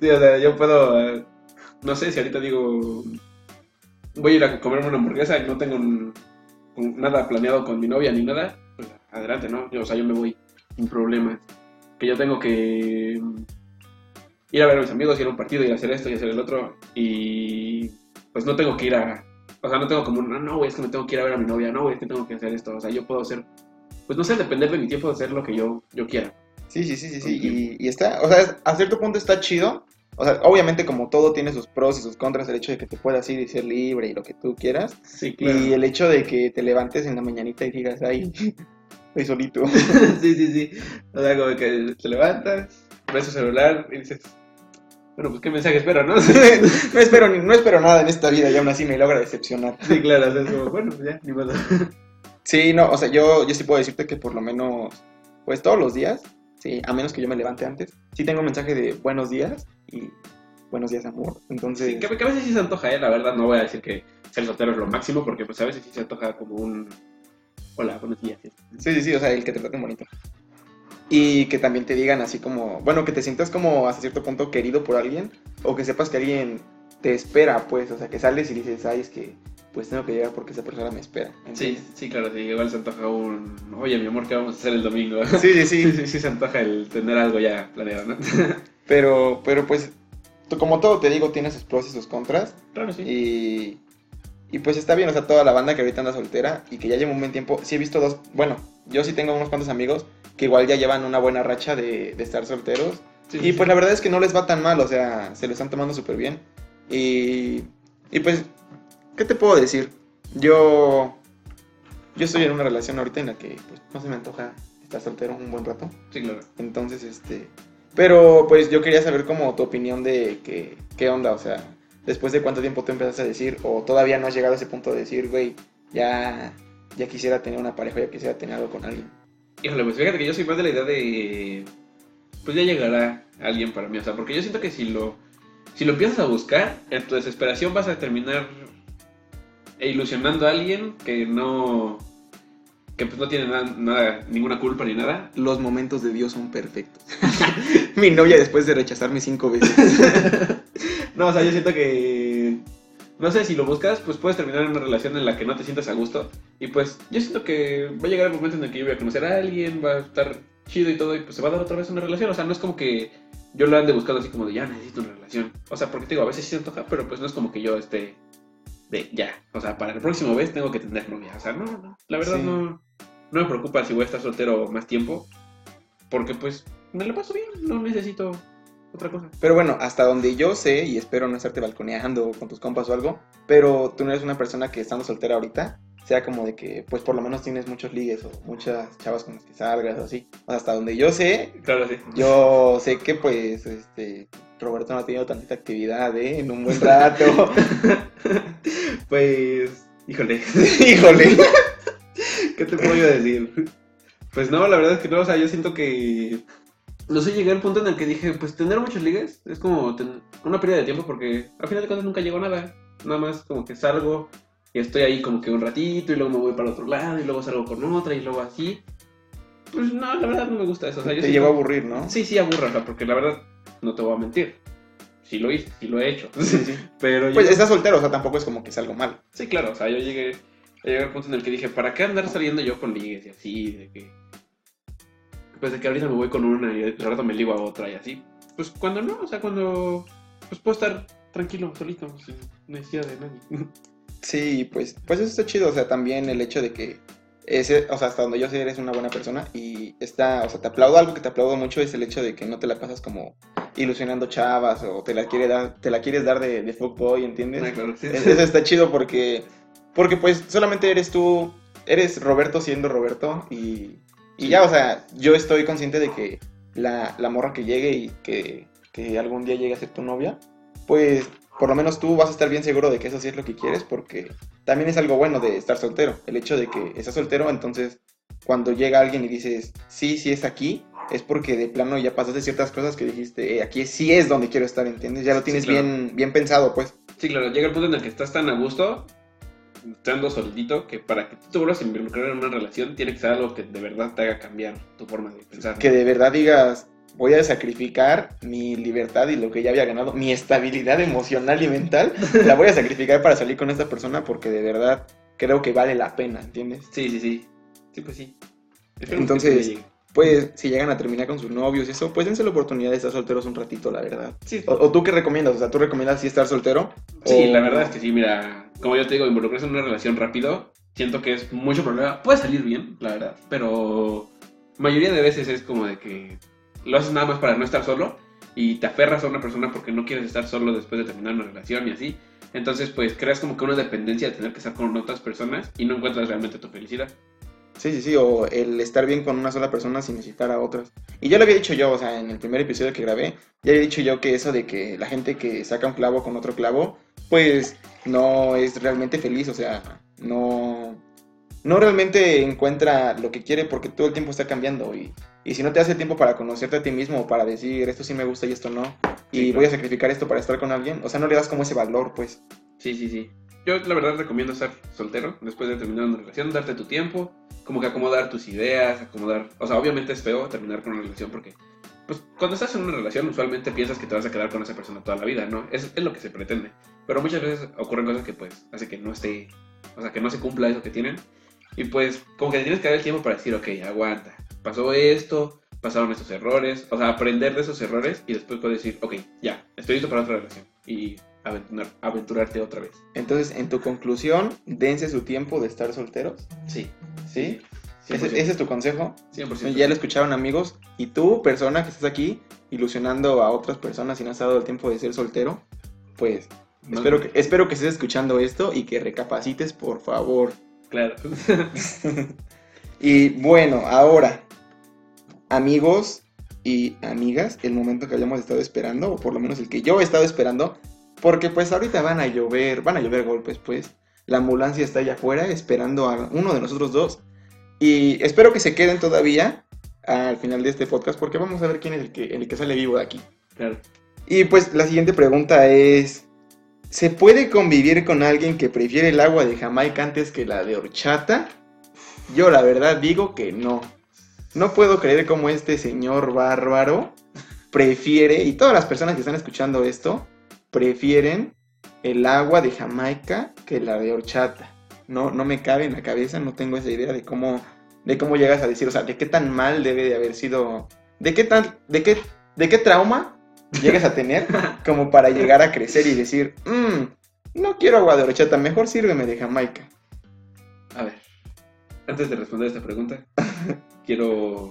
sí, o sea, yo puedo. eh, No sé si ahorita digo. Voy a ir a comerme una hamburguesa y no tengo un- un- nada planeado con mi novia ni nada. Pues adelante, ¿no? Yo, o sea, yo me voy sin problemas. Que yo tengo que. Ir a ver a mis amigos, ir a un partido, ir a hacer esto y hacer el otro. Y. Pues no tengo que ir a. O sea, no tengo como. No, no, güey, es que me tengo que ir a ver a mi novia. No, güey, es que tengo que hacer esto. O sea, yo puedo hacer. Pues no sé, depender de mi tiempo de hacer lo que yo, yo quiera. Sí, sí, sí, sí, sí. Y, y está, o sea, a cierto punto está chido. O sea, obviamente como todo tiene sus pros y sus contras, el hecho de que te puedas ir y ser libre y lo que tú quieras. Sí, Y el hecho de que te levantes en la mañanita y digas, ay, estoy solito. sí, sí, sí. O sea, como que te levantas, ves tu celular y dices, bueno, pues qué mensaje espero, ¿no? sí, no, espero, no espero nada en esta vida y aún así me logra decepcionar. claro, o sea, es como, bueno, pues ya, ni modo. Sí, no, o sea, yo, yo sí puedo decirte que por lo menos, pues todos los días, sí, a menos que yo me levante antes, sí tengo un mensaje de buenos días y buenos días, amor. Entonces, Sí, que, que a veces sí se antoja, ¿eh? La verdad, no voy a decir que ser soltero es lo máximo, porque pues a veces sí se antoja como un... Hola, buenos días. sí, sí, sí, o sea, el que te traten bonito. Y que también te digan así como, bueno, que te sientas como hasta cierto punto querido por alguien, o que sepas que alguien te espera, pues, o sea, que sales y dices, ay, es que pues tengo que llegar porque esa persona me espera. Sí, ¿entiendes? sí, claro, sí, igual se antoja un... Oye, mi amor, ¿qué vamos a hacer el domingo? sí, sí, Sí, sí. sí, se antoja el tener algo ya planeado, ¿no? Pero, pero pues, como todo te digo, tiene sus pros y sus contras. claro, sí. Y, y pues está bien, o sea, toda la banda que ahorita anda soltera y que ya lleva un buen tiempo. Sí he visto dos, bueno, yo sí tengo unos cuantos amigos que igual ya llevan una buena racha de, de estar solteros. Sí, Y sí, pues la verdad es que no les va tan mal, o sea, se lo están tomando súper bien. Y, y pues, ¿qué te puedo decir? Yo, yo estoy en una relación ahorita en la que pues, no se me antoja estar soltero un buen rato. Sí, claro. Entonces, este... Pero pues yo quería saber como tu opinión de que, qué onda, o sea, después de cuánto tiempo tú empezaste a decir, o todavía no has llegado a ese punto de decir, güey, ya, ya quisiera tener una pareja, ya quisiera tener algo con alguien. Híjole, pues fíjate que yo soy más de la idea de. Pues ya llegará alguien para mí. O sea, porque yo siento que si lo. Si lo empiezas a buscar, en tu desesperación vas a terminar ilusionando a alguien que no. Que pues no tiene nada, nada- ninguna culpa ni nada. Los momentos de Dios son perfectos. Mi novia después de rechazarme cinco veces. No, o sea, yo siento que. No sé, si lo buscas, pues puedes terminar en una relación en la que no te sientas a gusto. Y pues yo siento que va a llegar el momento en el que yo voy a conocer a alguien, va a estar chido y todo, y pues se va a dar otra vez una relación. O sea, no es como que yo lo ande buscando así como de ya necesito una relación. O sea, porque te digo, a veces sí se antoja, pero pues no es como que yo esté de ya. O sea, para el próximo vez tengo que tener novia. O sea, no, no. La verdad Sí. no, no me preocupa si voy a estar soltero más tiempo. Porque pues me lo paso bien, no necesito otra cosa. Pero bueno, hasta donde yo sé, y espero no estarte balconeando con tus compas o algo, pero tú no eres una persona que estando soltera ahorita, sea como de que, pues por lo menos tienes muchos ligues o muchas chavas con las que salgas o así. O sea, hasta donde yo sé, Claro, sí. yo sé que pues, este, Roberto no ha tenido tanta actividad, ¿eh? En un buen rato. Pues, híjole, Híjole. ¿qué te puedo yo decir? Pues no, la verdad es que no, o sea, yo siento que... No sé, llegué al punto en el que dije, pues tener muchos ligues es como una pérdida de tiempo porque al final de cuentas nunca llegó a nada. Nada más como que salgo y estoy ahí como que un ratito y luego me voy para el otro lado y luego salgo con otra y luego así. Pues no, la verdad no me gusta eso. O sea, yo Te lleva a aburrir, ¿no? Sí, sí, aburra, o sea, porque la verdad no te voy a mentir. Sí lo hice, sí lo he hecho. Sí, sí. Pero Pues yo- estás soltero, o sea, tampoco es como que es algo malo. Sí, claro, o sea, yo llegué, llegué al punto en el que dije, ¿para qué andar saliendo yo con ligues y así? De que, pues de que ahorita me voy con una y al rato me ligo a otra y así. Pues cuando no, o sea, cuando pues puedo estar tranquilo, solito, sin necesidad de nadie. Sí, pues, pues eso está chido, o sea, también el hecho de que, ese, o sea, hasta donde yo sé eres una buena persona y está, o sea, te aplaudo, algo que te aplaudo mucho es el hecho de que no te la pasas como ilusionando chavas o te la, quiere dar, te la quieres dar de, de fuckboy, ¿entiendes? Ah, claro, sí. Es- Eso está chido porque, porque pues solamente eres tú, eres Roberto siendo Roberto y, y ya, o sea, yo estoy consciente de que la, la morra que llegue y que, que algún día llegue a ser tu novia, pues por lo menos tú vas a estar bien seguro de que eso sí es lo que quieres porque también es algo bueno de estar soltero, el hecho de que estás soltero, entonces cuando llega alguien y dices, sí, sí es aquí, es porque de plano ya pasaste ciertas cosas que dijiste, "Eh, aquí sí es donde quiero estar, ¿entiendes? Ya lo tienes claro. bien, bien pensado, pues. Sí, claro, llega el punto en el que estás tan a gusto, estando solito, que para que tú te vuelvas a involucrar en una relación, tiene que ser algo que de verdad te haga cambiar tu forma de pensar. Que de verdad digas, voy a sacrificar mi libertad y lo que ya había ganado, mi estabilidad emocional y mental, la voy a sacrificar para salir con esta persona porque de verdad creo que vale la pena, ¿entiendes? Sí, sí, sí. Sí, pues sí. Esperemos Entonces-. Pues si llegan a terminar con sus novios y eso, pues dense la oportunidad de estar solteros un ratito, la verdad. Sí, ¿O, o tú qué recomiendas? O sea, ¿tú recomiendas sí estar soltero? Sí, O- la verdad es que sí, mira, como yo te digo, involucrarse en una relación rápido, siento que es mucho problema. Puede salir bien, la verdad, pero mayoría de veces es como de que lo haces nada más para no estar solo y te aferras a una persona porque no quieres estar solo después de terminar una relación y así. Entonces, pues creas como que una dependencia de tener que estar con otras personas y no encuentras realmente tu felicidad. Sí, sí, sí, o el estar bien con una sola persona sin necesitar a otras. Y ya lo había dicho yo, o sea, en el primer episodio que grabé, ya había dicho yo que eso de que la gente que saca un clavo con otro clavo, pues no es realmente feliz, o sea, no, no realmente encuentra lo que quiere porque todo el tiempo está cambiando y, y si no te hace tiempo para conocerte a ti mismo para decir esto sí me gusta y esto no, y Sí, voy a sacrificar esto para estar con alguien, o sea, no le das como ese valor, pues. Sí, sí, sí. Yo la verdad recomiendo estar soltero después de terminar una relación, darte tu tiempo, como que acomodar tus ideas, acomodar... O sea, obviamente es feo terminar con una relación porque, pues, cuando estás en una relación usualmente piensas que te vas a quedar con esa persona toda la vida, ¿no? Es, es lo que se pretende. Pero muchas veces ocurren cosas que, pues, hace que no esté... O sea, que no se cumpla eso que tienen. Y, pues, como que te tienes que dar el tiempo para decir, ok, aguanta, pasó esto, pasaron estos errores, o sea, aprender de esos errores y después puedes decir, ok, ya, estoy listo para otra relación. Y aventurar, aventurarte otra vez. Entonces, en tu conclusión, dense su tiempo de estar solteros, Sí, ¿sí? Ese, 100%. ese es tu consejo. 100%. Ya lo escucharon amigos. Y tú, persona que estás aquí, ilusionando a otras personas y no has dado el tiempo de ser soltero, pues No, espero, que, espero que estés escuchando esto y que recapacites, por favor. Claro. Y bueno, ahora, amigos y amigas, el momento que habíamos estado esperando, o por lo menos el que yo he estado esperando, porque pues ahorita van a llover, van a llover golpes, pues. La ambulancia está allá afuera esperando a uno de nosotros dos. Y espero que se queden todavía al final de este podcast, porque vamos a ver quién es el que, el que sale vivo de aquí. claro. Y pues la siguiente pregunta es, ¿se puede convivir con alguien que prefiere el agua de Jamaica antes que la de horchata? Yo la verdad digo que no. No puedo creer cómo este señor bárbaro prefiere, y todas las personas que están escuchando esto, prefieren el agua de Jamaica que la de horchata. No, no me cabe en la cabeza, no tengo esa idea de cómo, de cómo llegas a decir, o sea, de qué tan mal debe de haber sido, de qué tan, de qué, de qué trauma llegas a tener como para llegar a crecer y decir, "Mm, no quiero agua de horchata, mejor sírveme de Jamaica. A ver, antes de responder esta pregunta, quiero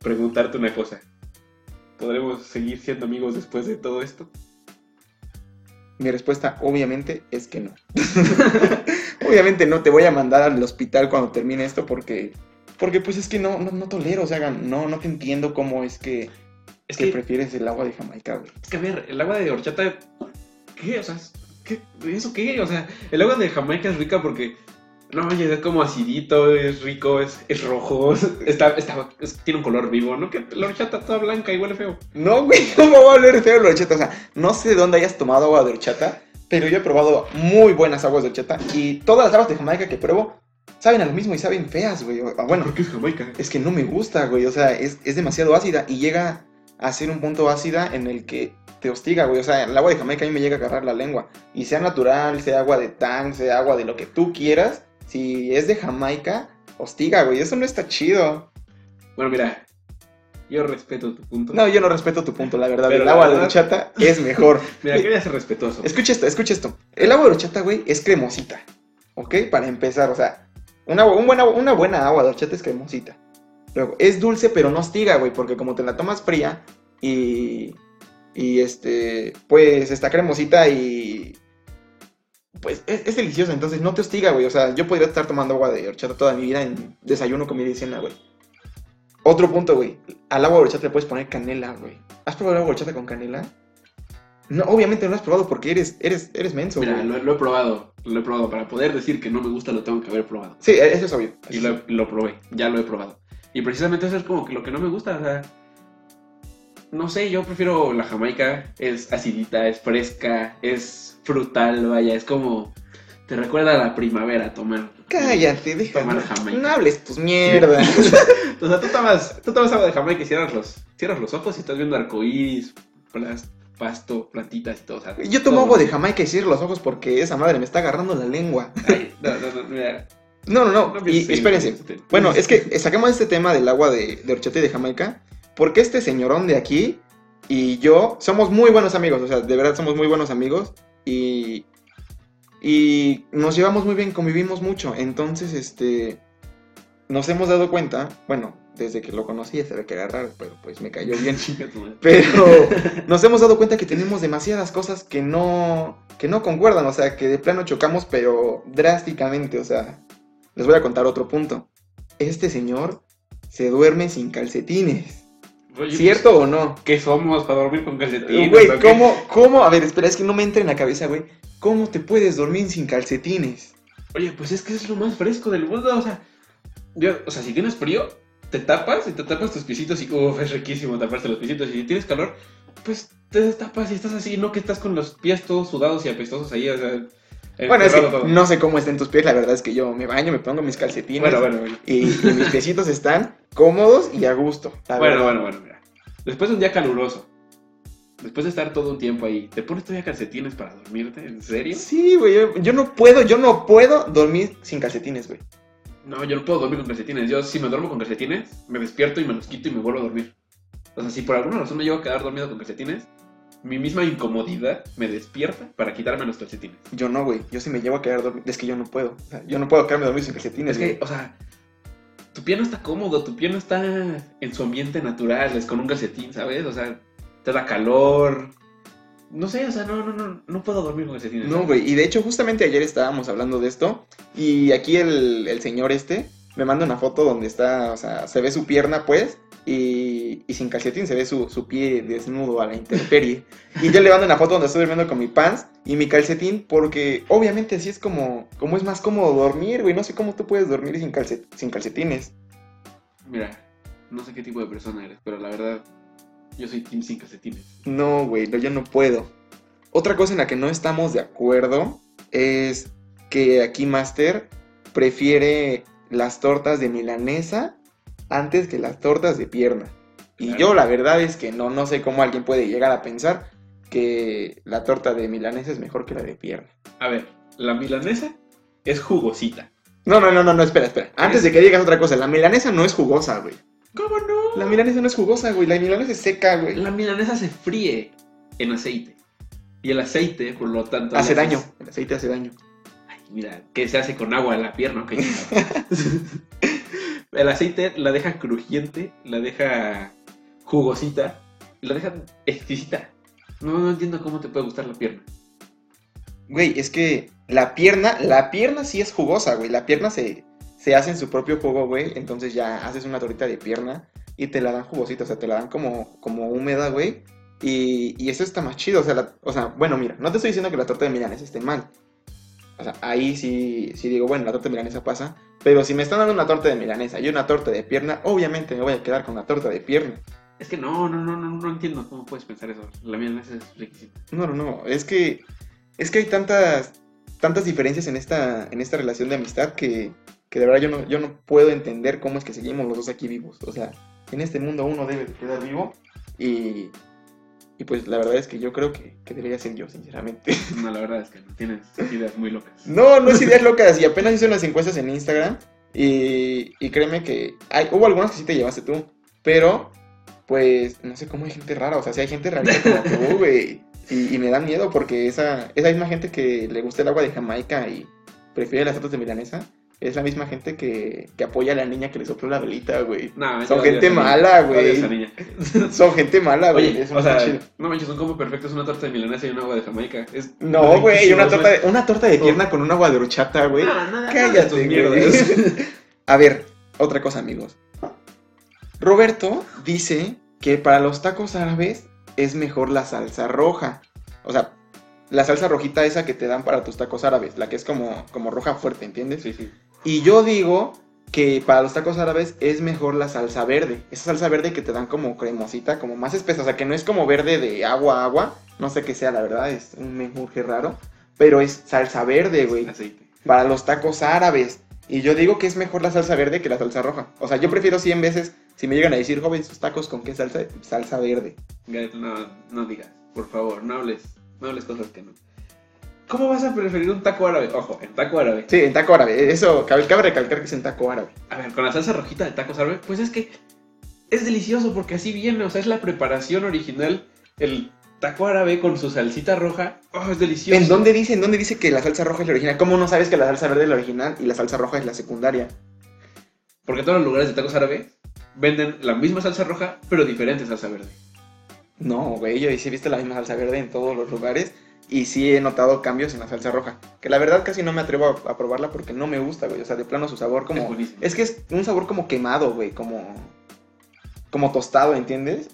preguntarte una cosa. ¿Podremos seguir siendo amigos después de todo esto? Mi respuesta obviamente es que no. obviamente no te voy a mandar al hospital cuando termine esto porque porque pues es que no no, no tolero, o sea, no no te entiendo cómo es que Es que que, prefieres el agua de Jamaica, güey. es que, a ver, el agua de horchata, ¿qué? O sea, ¿qué? ¿eso qué? O sea, el agua de Jamaica es rica porque, no manches, es como acidito, es rico, es, es rojo, está, está, es- tiene un color vivo, ¿no? Que la horchata toda blanca y huele feo. No, güey, ¿cómo va a oler feo la horchata? O sea, no sé de dónde hayas tomado agua de horchata, pero yo he probado muy buenas aguas de horchata y todas las aguas de Jamaica que pruebo saben a lo mismo y saben feas, güey. O- Bueno, ¿Por qué es Jamaica? es que no me gusta, güey. O sea, es, es demasiado ácida y llega a ser un punto ácida en el que te hostiga, güey. O sea, el agua de Jamaica a mí me llega a agarrar la lengua. Y sea natural, sea agua de tan, sea agua de lo que tú quieras, si es de Jamaica, hostiga, güey. Eso no está chido. Bueno, mira, yo respeto tu punto. No, yo no respeto tu punto, la verdad. Pero el la agua de horchata es mejor. Mira, quería ser respetuoso. Escucha esto, escucha esto. El agua de horchata, güey, es cremosita. ¿Ok? Para empezar, o sea, una, un buena, una buena agua de horchata es cremosita. Luego, es dulce, pero no hostiga, güey, porque como te la tomas fría y. Y este. Pues está cremosita y. Pues es, es deliciosa, entonces no te hostiga, güey. O sea, yo podría estar tomando agua de horchata toda mi vida en desayuno, comida y cena, güey. Otro punto, güey. Al agua de horchata le puedes poner canela, güey. ¿Has probado el agua de horchata con canela? No, obviamente no lo has probado porque eres, eres, eres menso, Mira, güey. lo, lo he probado, lo he probado. Para poder decir que no me gusta, lo tengo que haber probado. Sí, eso es obvio. Y lo, lo probé, ya lo he probado. Y precisamente eso es como que lo que no me gusta, o sea, no sé, yo prefiero la jamaica, es acidita, es fresca, es frutal, vaya, es como, te recuerda a la primavera tomar. Cállate, deja. Tomar jamaica. No hables tus mierdas. O sea, tú tomas, tú tomas agua de jamaica y cierras los, cierras los ojos y estás viendo arcoíris, plas- pasto, plantitas y todo. o sea, Yo tomo todo. agua de Jamaica y cierro los ojos porque esa madre me está agarrando la lengua. Ay, no, no, no, mira, No, no, no. no y espérense. este- Bueno, es que saquemos este tema del agua de, de horchata y de Jamaica. Porque este señorón de aquí y yo somos muy buenos amigos. O sea, de verdad somos muy buenos amigos. Y. Y nos llevamos muy bien, convivimos mucho. Entonces, este. Nos hemos dado cuenta. Bueno, desde que lo conocí se ve que era raro, pero pues me cayó bien. Pero nos hemos dado cuenta que tenemos demasiadas cosas que no, que no concuerdan, o sea, que de plano chocamos, pero drásticamente, o sea, les voy a contar otro punto. Este señor se duerme sin calcetines. Oye, ¿Cierto o no? ¿Qué somos para dormir con calcetines? Güey? ¿cómo, cómo? A ver, espera, es que no me entra en la cabeza, güey. ¿Cómo te puedes dormir sin calcetines? Oye, pues es que es lo más fresco del mundo, o sea, yo, o sea, si tienes frío, te tapas y te tapas tus pisitos y uff, es riquísimo taparse los pisitos. Y si tienes calor, pues te destapas y estás así, no que estás con los pies todos sudados y apestosos ahí, o sea. Bueno, es que enterrado todo. no sé cómo estén tus pies, la verdad es que yo me baño, me pongo mis calcetines. Bueno, bueno, bueno. Y, y mis piecitos están cómodos y a gusto. la Bueno, verdad. bueno, bueno, mira. Después de un día caluroso, después de estar todo un tiempo ahí, ¿te pones todavía calcetines para dormirte? ¿En serio? Sí, güey, yo, yo no puedo, yo no puedo dormir sin calcetines, güey. No, yo no puedo dormir con calcetines. Yo, si me duermo con calcetines, me despierto y me los quito y me vuelvo a dormir. O sea, si por alguna razón me llego a quedar dormido con calcetines, mi misma incomodidad me despierta para quitarme los calcetines. Yo no, güey, yo sí me llevo a quedar dormido, es que yo no puedo, o sea, yo no puedo quedarme dormido sin calcetines, Es que, güey. o sea, tu pie no está cómodo, tu pie no está en su ambiente natural, es con un calcetín, ¿sabes? O sea, te da calor. No sé, o sea, no, no, no, no puedo dormir con calcetines. No, güey, y de hecho justamente ayer estábamos hablando de esto y aquí el, el señor este me manda una foto donde está, o sea, se ve su pierna, pues, y, y sin calcetín se ve su, su pie desnudo a la intemperie. y yo le mando una foto donde estoy durmiendo con mi pants y mi calcetín porque obviamente así es como, como es más cómodo dormir, güey. No sé cómo tú puedes dormir sin, calcet- sin calcetines. Mira, no sé qué tipo de persona eres, pero la verdad, yo soy team sin calcetines. No, güey, no, yo no puedo. Otra cosa en la que no estamos de acuerdo es que aquí Master prefiere las tortas de milanesa antes que las tortas de pierna. Y Claro. yo la verdad es que no, no sé cómo alguien puede llegar a pensar que la torta de milanesa es mejor que la de pierna. A ver, la milanesa es jugosita. No, no, no, no, no, espera, espera. Antes de que digas otra cosa, la milanesa no es jugosa, güey. ¿Cómo no? La milanesa no es jugosa, güey. La milanesa es seca, güey. La milanesa se fríe en aceite. Y el aceite, por lo tanto... Hace haces- daño. El aceite hace daño. Ay, mira, que se hace con agua en la pierna, ok. el aceite la deja crujiente, la deja jugosita, la deja exquisita. No, entiendo cómo te puede gustar la pierna. Güey, es que la pierna, la pierna sí es jugosa, güey. La pierna se, se hace en su propio jugo, güey. Entonces ya haces una tortita de pierna y te la dan jugosita, o sea, te la dan como, como húmeda, güey. Y, eso está más chido, o sea, o sea, bueno, mira, no te estoy diciendo que la torta de milanesa esté mal. O sea, ahí sí, sí digo, bueno, la torta de milanesa pasa. Pero si me están dando una torta de milanesa y una torta de pierna, obviamente me voy a quedar con la torta de pierna. Es que no, no, no, no, no entiendo cómo puedes pensar eso. La milanesa es riquísima. No, no, no. Es que. Es que hay tantas. tantas diferencias en esta. en esta relación de amistad que. que de verdad yo no, yo no puedo entender cómo es que seguimos los dos aquí vivos. O sea, en este mundo uno debe de quedar vivo. Y. Y pues la verdad es que yo creo que, que debería ser yo, sinceramente. No, la verdad es que no tienes ideas muy locas. No, no es ideas locas. Y apenas hice unas encuestas en Instagram. Y, y créeme que. Hay, hubo algunas que sí te llevaste tú. Pero. Pues no sé cómo hay gente rara. O sea, si hay gente rarita como tú, güey. Y, y me da miedo porque esa, esa misma gente que le gusta el agua de Jamaica y prefiere las tortas de milanesa. Es la misma gente que, que apoya a la niña que le sopló la velita, güey. No, Son gente mala, güey. Son gente mala, güey. Eso o sea, chido. no manches, son como perfectos una torta de milanesa y un agua de Jamaica. Es No, güey. riquísimo, Una torta, de, una torta de pierna con un agua de horchata, güey. Cállate, güey. A ver, otra cosa, amigos. Roberto dice que para los tacos árabes es mejor la salsa roja. O sea, la salsa rojita esa que te dan para tus tacos árabes, la que es como, como roja fuerte, ¿entiendes? Sí, sí. Y yo digo que para los tacos árabes es mejor la salsa verde. Esa salsa verde que te dan como cremosita, como más espesa. O sea, que no es como verde de agua a agua. No sé qué sea, la verdad, es un menjurje raro. Pero es salsa verde, güey. Para los tacos árabes. Y yo digo que es mejor la salsa verde que la salsa roja. O sea, yo prefiero 100 veces, si me llegan a decir, joven, sus tacos con qué salsa, salsa verde. No, no digas, por favor, no hables, no hables cosas que no. ¿Cómo vas a preferir un taco árabe? Ojo, en taco árabe. Sí, en taco árabe. Eso, cabe, cabe recalcar que es en taco árabe. A ver, con la salsa rojita de tacos árabe, pues es que es delicioso porque así viene, o sea, es la preparación original. El taco árabe con su salsita roja, oh, es delicioso. ¿En dónde dice, en dónde dice que la salsa roja es la original? ¿Cómo no sabes que la salsa verde es la original y la salsa roja es la secundaria? Porque todos los lugares de tacos árabe venden la misma salsa roja, pero diferente salsa verde. No, güey, yo sí he visto la misma salsa verde en todos los lugares y sí he notado cambios en la salsa roja. Que la verdad casi no me atrevo a, a probarla porque no me gusta, güey. O sea, de plano su sabor Es como... buenísimo. Es que es un sabor como quemado, güey, como... Como tostado, ¿entiendes?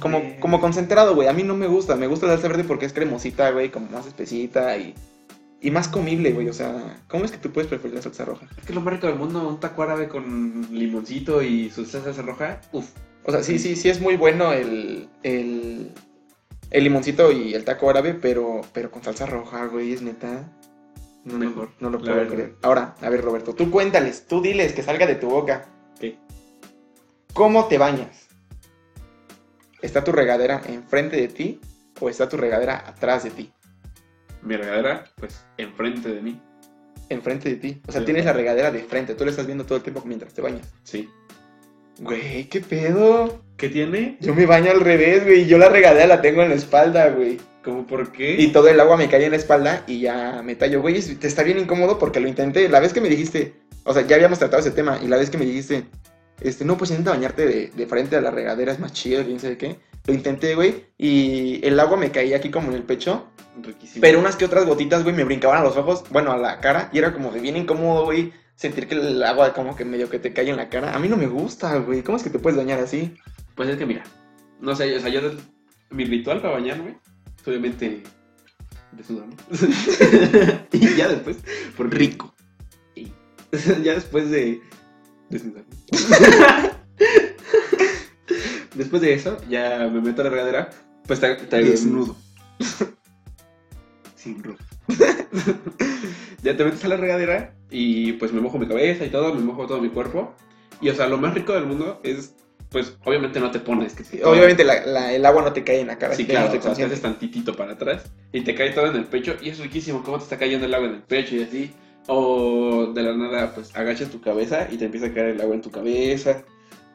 Como- Como, concentrado, güey. A mí no me gusta. Me gusta la salsa verde porque es cremosita, güey, como más espesita y... Y más comible, güey. O sea, ¿cómo es que tú puedes preferir la salsa roja? Es que lo más rico del mundo, un taco árabe con limoncito y su salsa roja, uff. O sea, sí, sí, sí es muy bueno el, el, el limoncito y el taco árabe, pero, pero con salsa roja, güey, es neta. No, Mejor, no lo puedo verdad. creer. Ahora, a ver, Roberto, tú cuéntales, tú diles que salga de tu boca. ¿Qué? ¿Cómo te bañas? ¿Está tu regadera enfrente de ti o está tu regadera atrás de ti? Mi regadera, pues, enfrente de mí. Enfrente de ti. O sea, Sí. tienes la regadera de frente, tú la estás viendo todo el tiempo mientras te bañas. Sí. Güey, ¿qué pedo? ¿Qué tiene? Yo me baño al revés, güey, yo la regadera la tengo en la espalda, güey. ¿Cómo por qué? Y todo el agua me cae en la espalda y ya me tallo. Güey, te está bien incómodo porque lo intenté. La vez que me dijiste, o sea, ya habíamos tratado ese tema. Y la vez que me dijiste, este, no, pues intenta bañarte de, de frente a la regadera, es más chido, quién sabe qué. Lo intenté, güey, y el agua me caía aquí como en el pecho. Riquísimo. Pero unas que otras gotitas, güey, me brincaban a los ojos, bueno, a la cara. Y era como de bien incómodo, güey, sentir que el agua como que medio que te cae en la cara. A mí no me gusta, güey. ¿Cómo es que te puedes bañar así? Pues es que mira, no sé, o sea, yo mi ritual para bañarme, es obviamente desnudarme. y ya después, por rico. Y ya después de desnudarme. después de eso, ya me meto a la regadera, pues traigo Desnudo. Sin ropa. ya te metes a la regadera y pues me mojo mi cabeza y todo, me mojo todo mi cuerpo. Y o sea, lo más rico del mundo es, pues obviamente no te pones. Que te- Obviamente la- la- el agua no te cae en la cara. Sí, claro, te o sea, te haces tantitito para atrás y te cae todo en el pecho y es riquísimo cómo te está cayendo el agua en el pecho y así. O de la nada, pues agachas tu cabeza y te empieza a caer el agua en tu cabeza.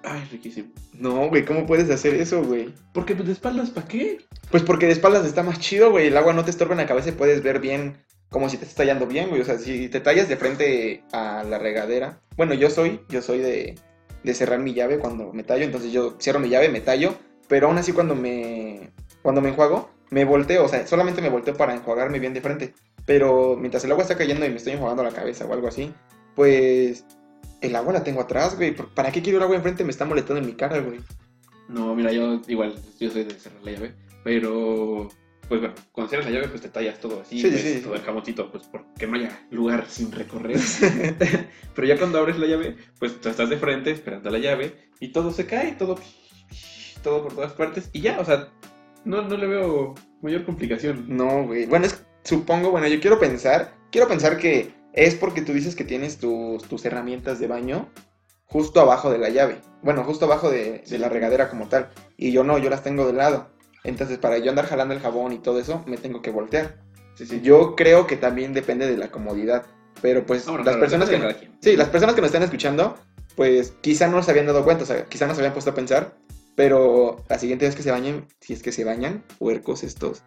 Ay, riquísimo. No, güey, ¿cómo puedes hacer eso, güey? Porque pues de espaldas, ¿para qué? Pues porque de espaldas está más chido, güey. El agua no te estorba en la cabeza y puedes ver bien como si te estás tallando bien, güey. O sea, si te tallas de frente a la regadera. Bueno, yo soy, yo soy de, de cerrar mi llave cuando me tallo. Entonces yo cierro mi llave, me tallo. Pero aún así cuando me, cuando me enjuago, me volteo. O sea, solamente me volteo para enjuagarme bien de frente. Pero mientras el agua está cayendo y me estoy enjuagando la cabeza o algo así, pues el agua la tengo atrás, güey. ¿Para qué quiero el agua enfrente? Me está molestando en mi cara, güey. No, mira, yo igual, yo soy de cerrar la llave, pero pues bueno, cuando cierras la llave pues te tallas todo así, Sí, ves sí, sí. todo el jamoncito, pues porque no haya lugar sin recorrer. pero ya cuando abres la llave, pues tú estás de frente esperando la llave y todo se cae, todo, todo por todas partes y ya, o sea, no, no le veo mayor complicación. No, güey. Bueno, es, supongo, bueno, yo quiero pensar, quiero pensar que es porque tú dices que tienes tus, tus herramientas de baño justo abajo de la llave. Bueno, justo abajo de, de la regadera como tal. Y yo no, yo las tengo de lado. Entonces, para yo andar jalando el jabón y todo eso, me tengo que voltear. Sí, sí. Yo creo que también depende de la comodidad. Pero pues las claro, personas que... Sí, las personas que nos están escuchando, pues quizá no se habían dado cuenta, o sea, quizá no se habían puesto a pensar, pero la siguiente vez que se bañen, si es que se bañan, puercos estos,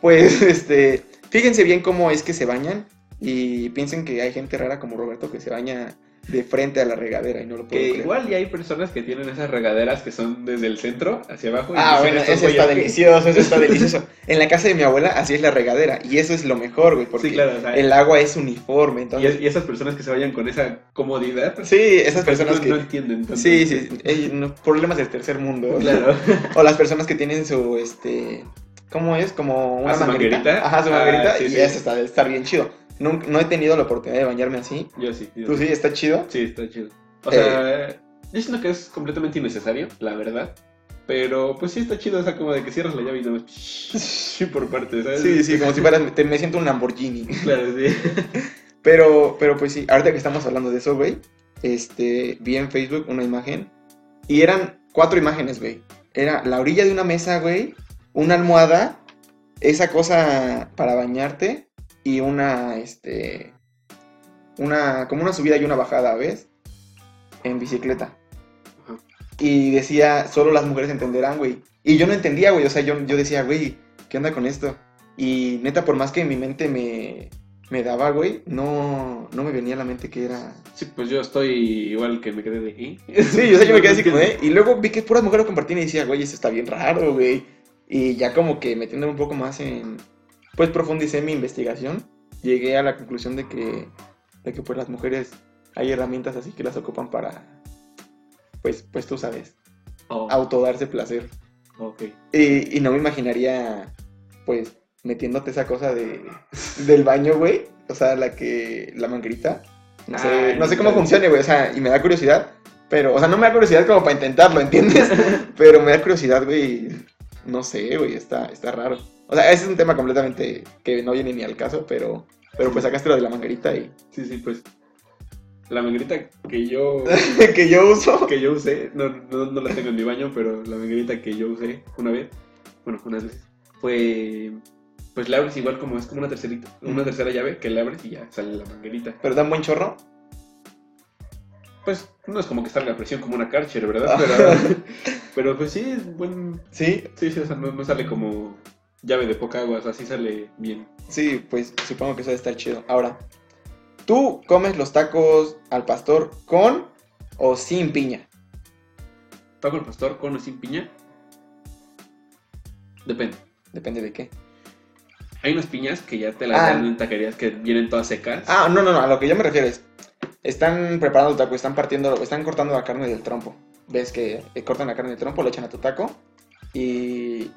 pues este, fíjense bien cómo es que se bañan y piensen que hay gente rara como Roberto que se baña de frente a la regadera y no lo puedo Que creer. igual ya hay personas que tienen esas regaderas que son desde el centro hacia abajo. y Ah, bueno, eso está delicioso, eso está delicioso. En la casa de mi abuela así es la regadera y eso es lo mejor, güey, porque Sí, claro, o sea, el agua es uniforme, Y, entonces... es- y esas personas que se vayan con esa comodidad, Sí, esas pues, personas que... no entienden. tanto. Sí, sí, eh, no, problemas del tercer mundo. Claro. O las personas que tienen su, este, ¿cómo es? Como una Ah, su manguerita. manguerita. Ajá, su Ah, manguerita. sí, y sí. eso está, estar bien chido. Nunca- no he tenido la oportunidad de bañarme así. Yo sí. yo ¿Tú sí? ¿Está chido? Sí, está chido. O sea, yo siento que es completamente innecesario, la verdad. Pero pues sí está chido, o sea, como de que cierras la llave y más sí, por partes, ¿sabes? Sí, sí, como si fuera, te- me siento un Lamborghini. Claro, sí. Pero, pero pues sí, ahorita que estamos hablando de eso, güey, este, vi en Facebook una imagen y eran cuatro imágenes, güey. Era la orilla de una mesa, güey, una almohada, esa cosa para bañarte y una, este, una, como una subida y una bajada, ¿ves? En bicicleta. Ajá. Y decía, solo las mujeres entenderán, güey. Y yo no entendía, güey, o sea, yo, yo decía, güey, ¿qué onda con esto? Y neta, por más que mi mente me, me daba, güey, no, no me venía a la mente que era... Sí, pues yo estoy igual que me quedé de ¿eh? Sí, yo sé que me quedé así como, ¿eh? Y luego vi que puras mujeres lo compartían y decía, güey, eso está bien raro, güey. Y ya como que metiéndome un poco más en... Pues profundicé mi investigación. Llegué a la conclusión de que, de que pues las mujeres hay herramientas así que las ocupan para... Pues, pues tú sabes, Oh, autodarse placer. ok. Y, y no me imaginaría, pues, metiéndote esa cosa de, del baño, güey. O sea, la que, la manguerita. No sé, Ay, no sé cómo funcione, güey. O sea, y me da curiosidad. Pero, o sea, no me da curiosidad como para intentarlo, ¿entiendes? pero me da curiosidad, güey. No sé, güey, está, está raro. O sea, ese es un tema completamente que no viene ni al caso, pero, pero pues sacaste lo de la manguerita y... Sí, sí, pues. La manguerita que yo que yo uso. que yo usé, no, no, no la tengo en mi baño, pero la manguerita que yo usé una vez, bueno, unas veces, fue. Pues la abres igual como es como una tercerita, una tercera llave que la abres y ya sale la manguerita. Pero da un buen chorro. Pues no es como que salga a presión como una Karcher, ¿verdad? Pero, pero pues sí, es buen. Sí, Sí, sí, o sea, no, no sale como llave de poca agua, o sea, sí sale bien. Sí, pues supongo que eso debe estar chido. Ahora, ¿tú comes los tacos al pastor con o sin piña? ¿Taco al pastor con o sin piña? Depende. Depende de qué. Hay unas piñas que ya te las Ah. dan en taquerías que vienen todas secas. Ah, no, no, no, a lo que yo me refiero es, están preparando el taco, están partiendo, están cortando la carne del trompo. Ves que eh, cortan la carne del trompo, lo echan a tu taco y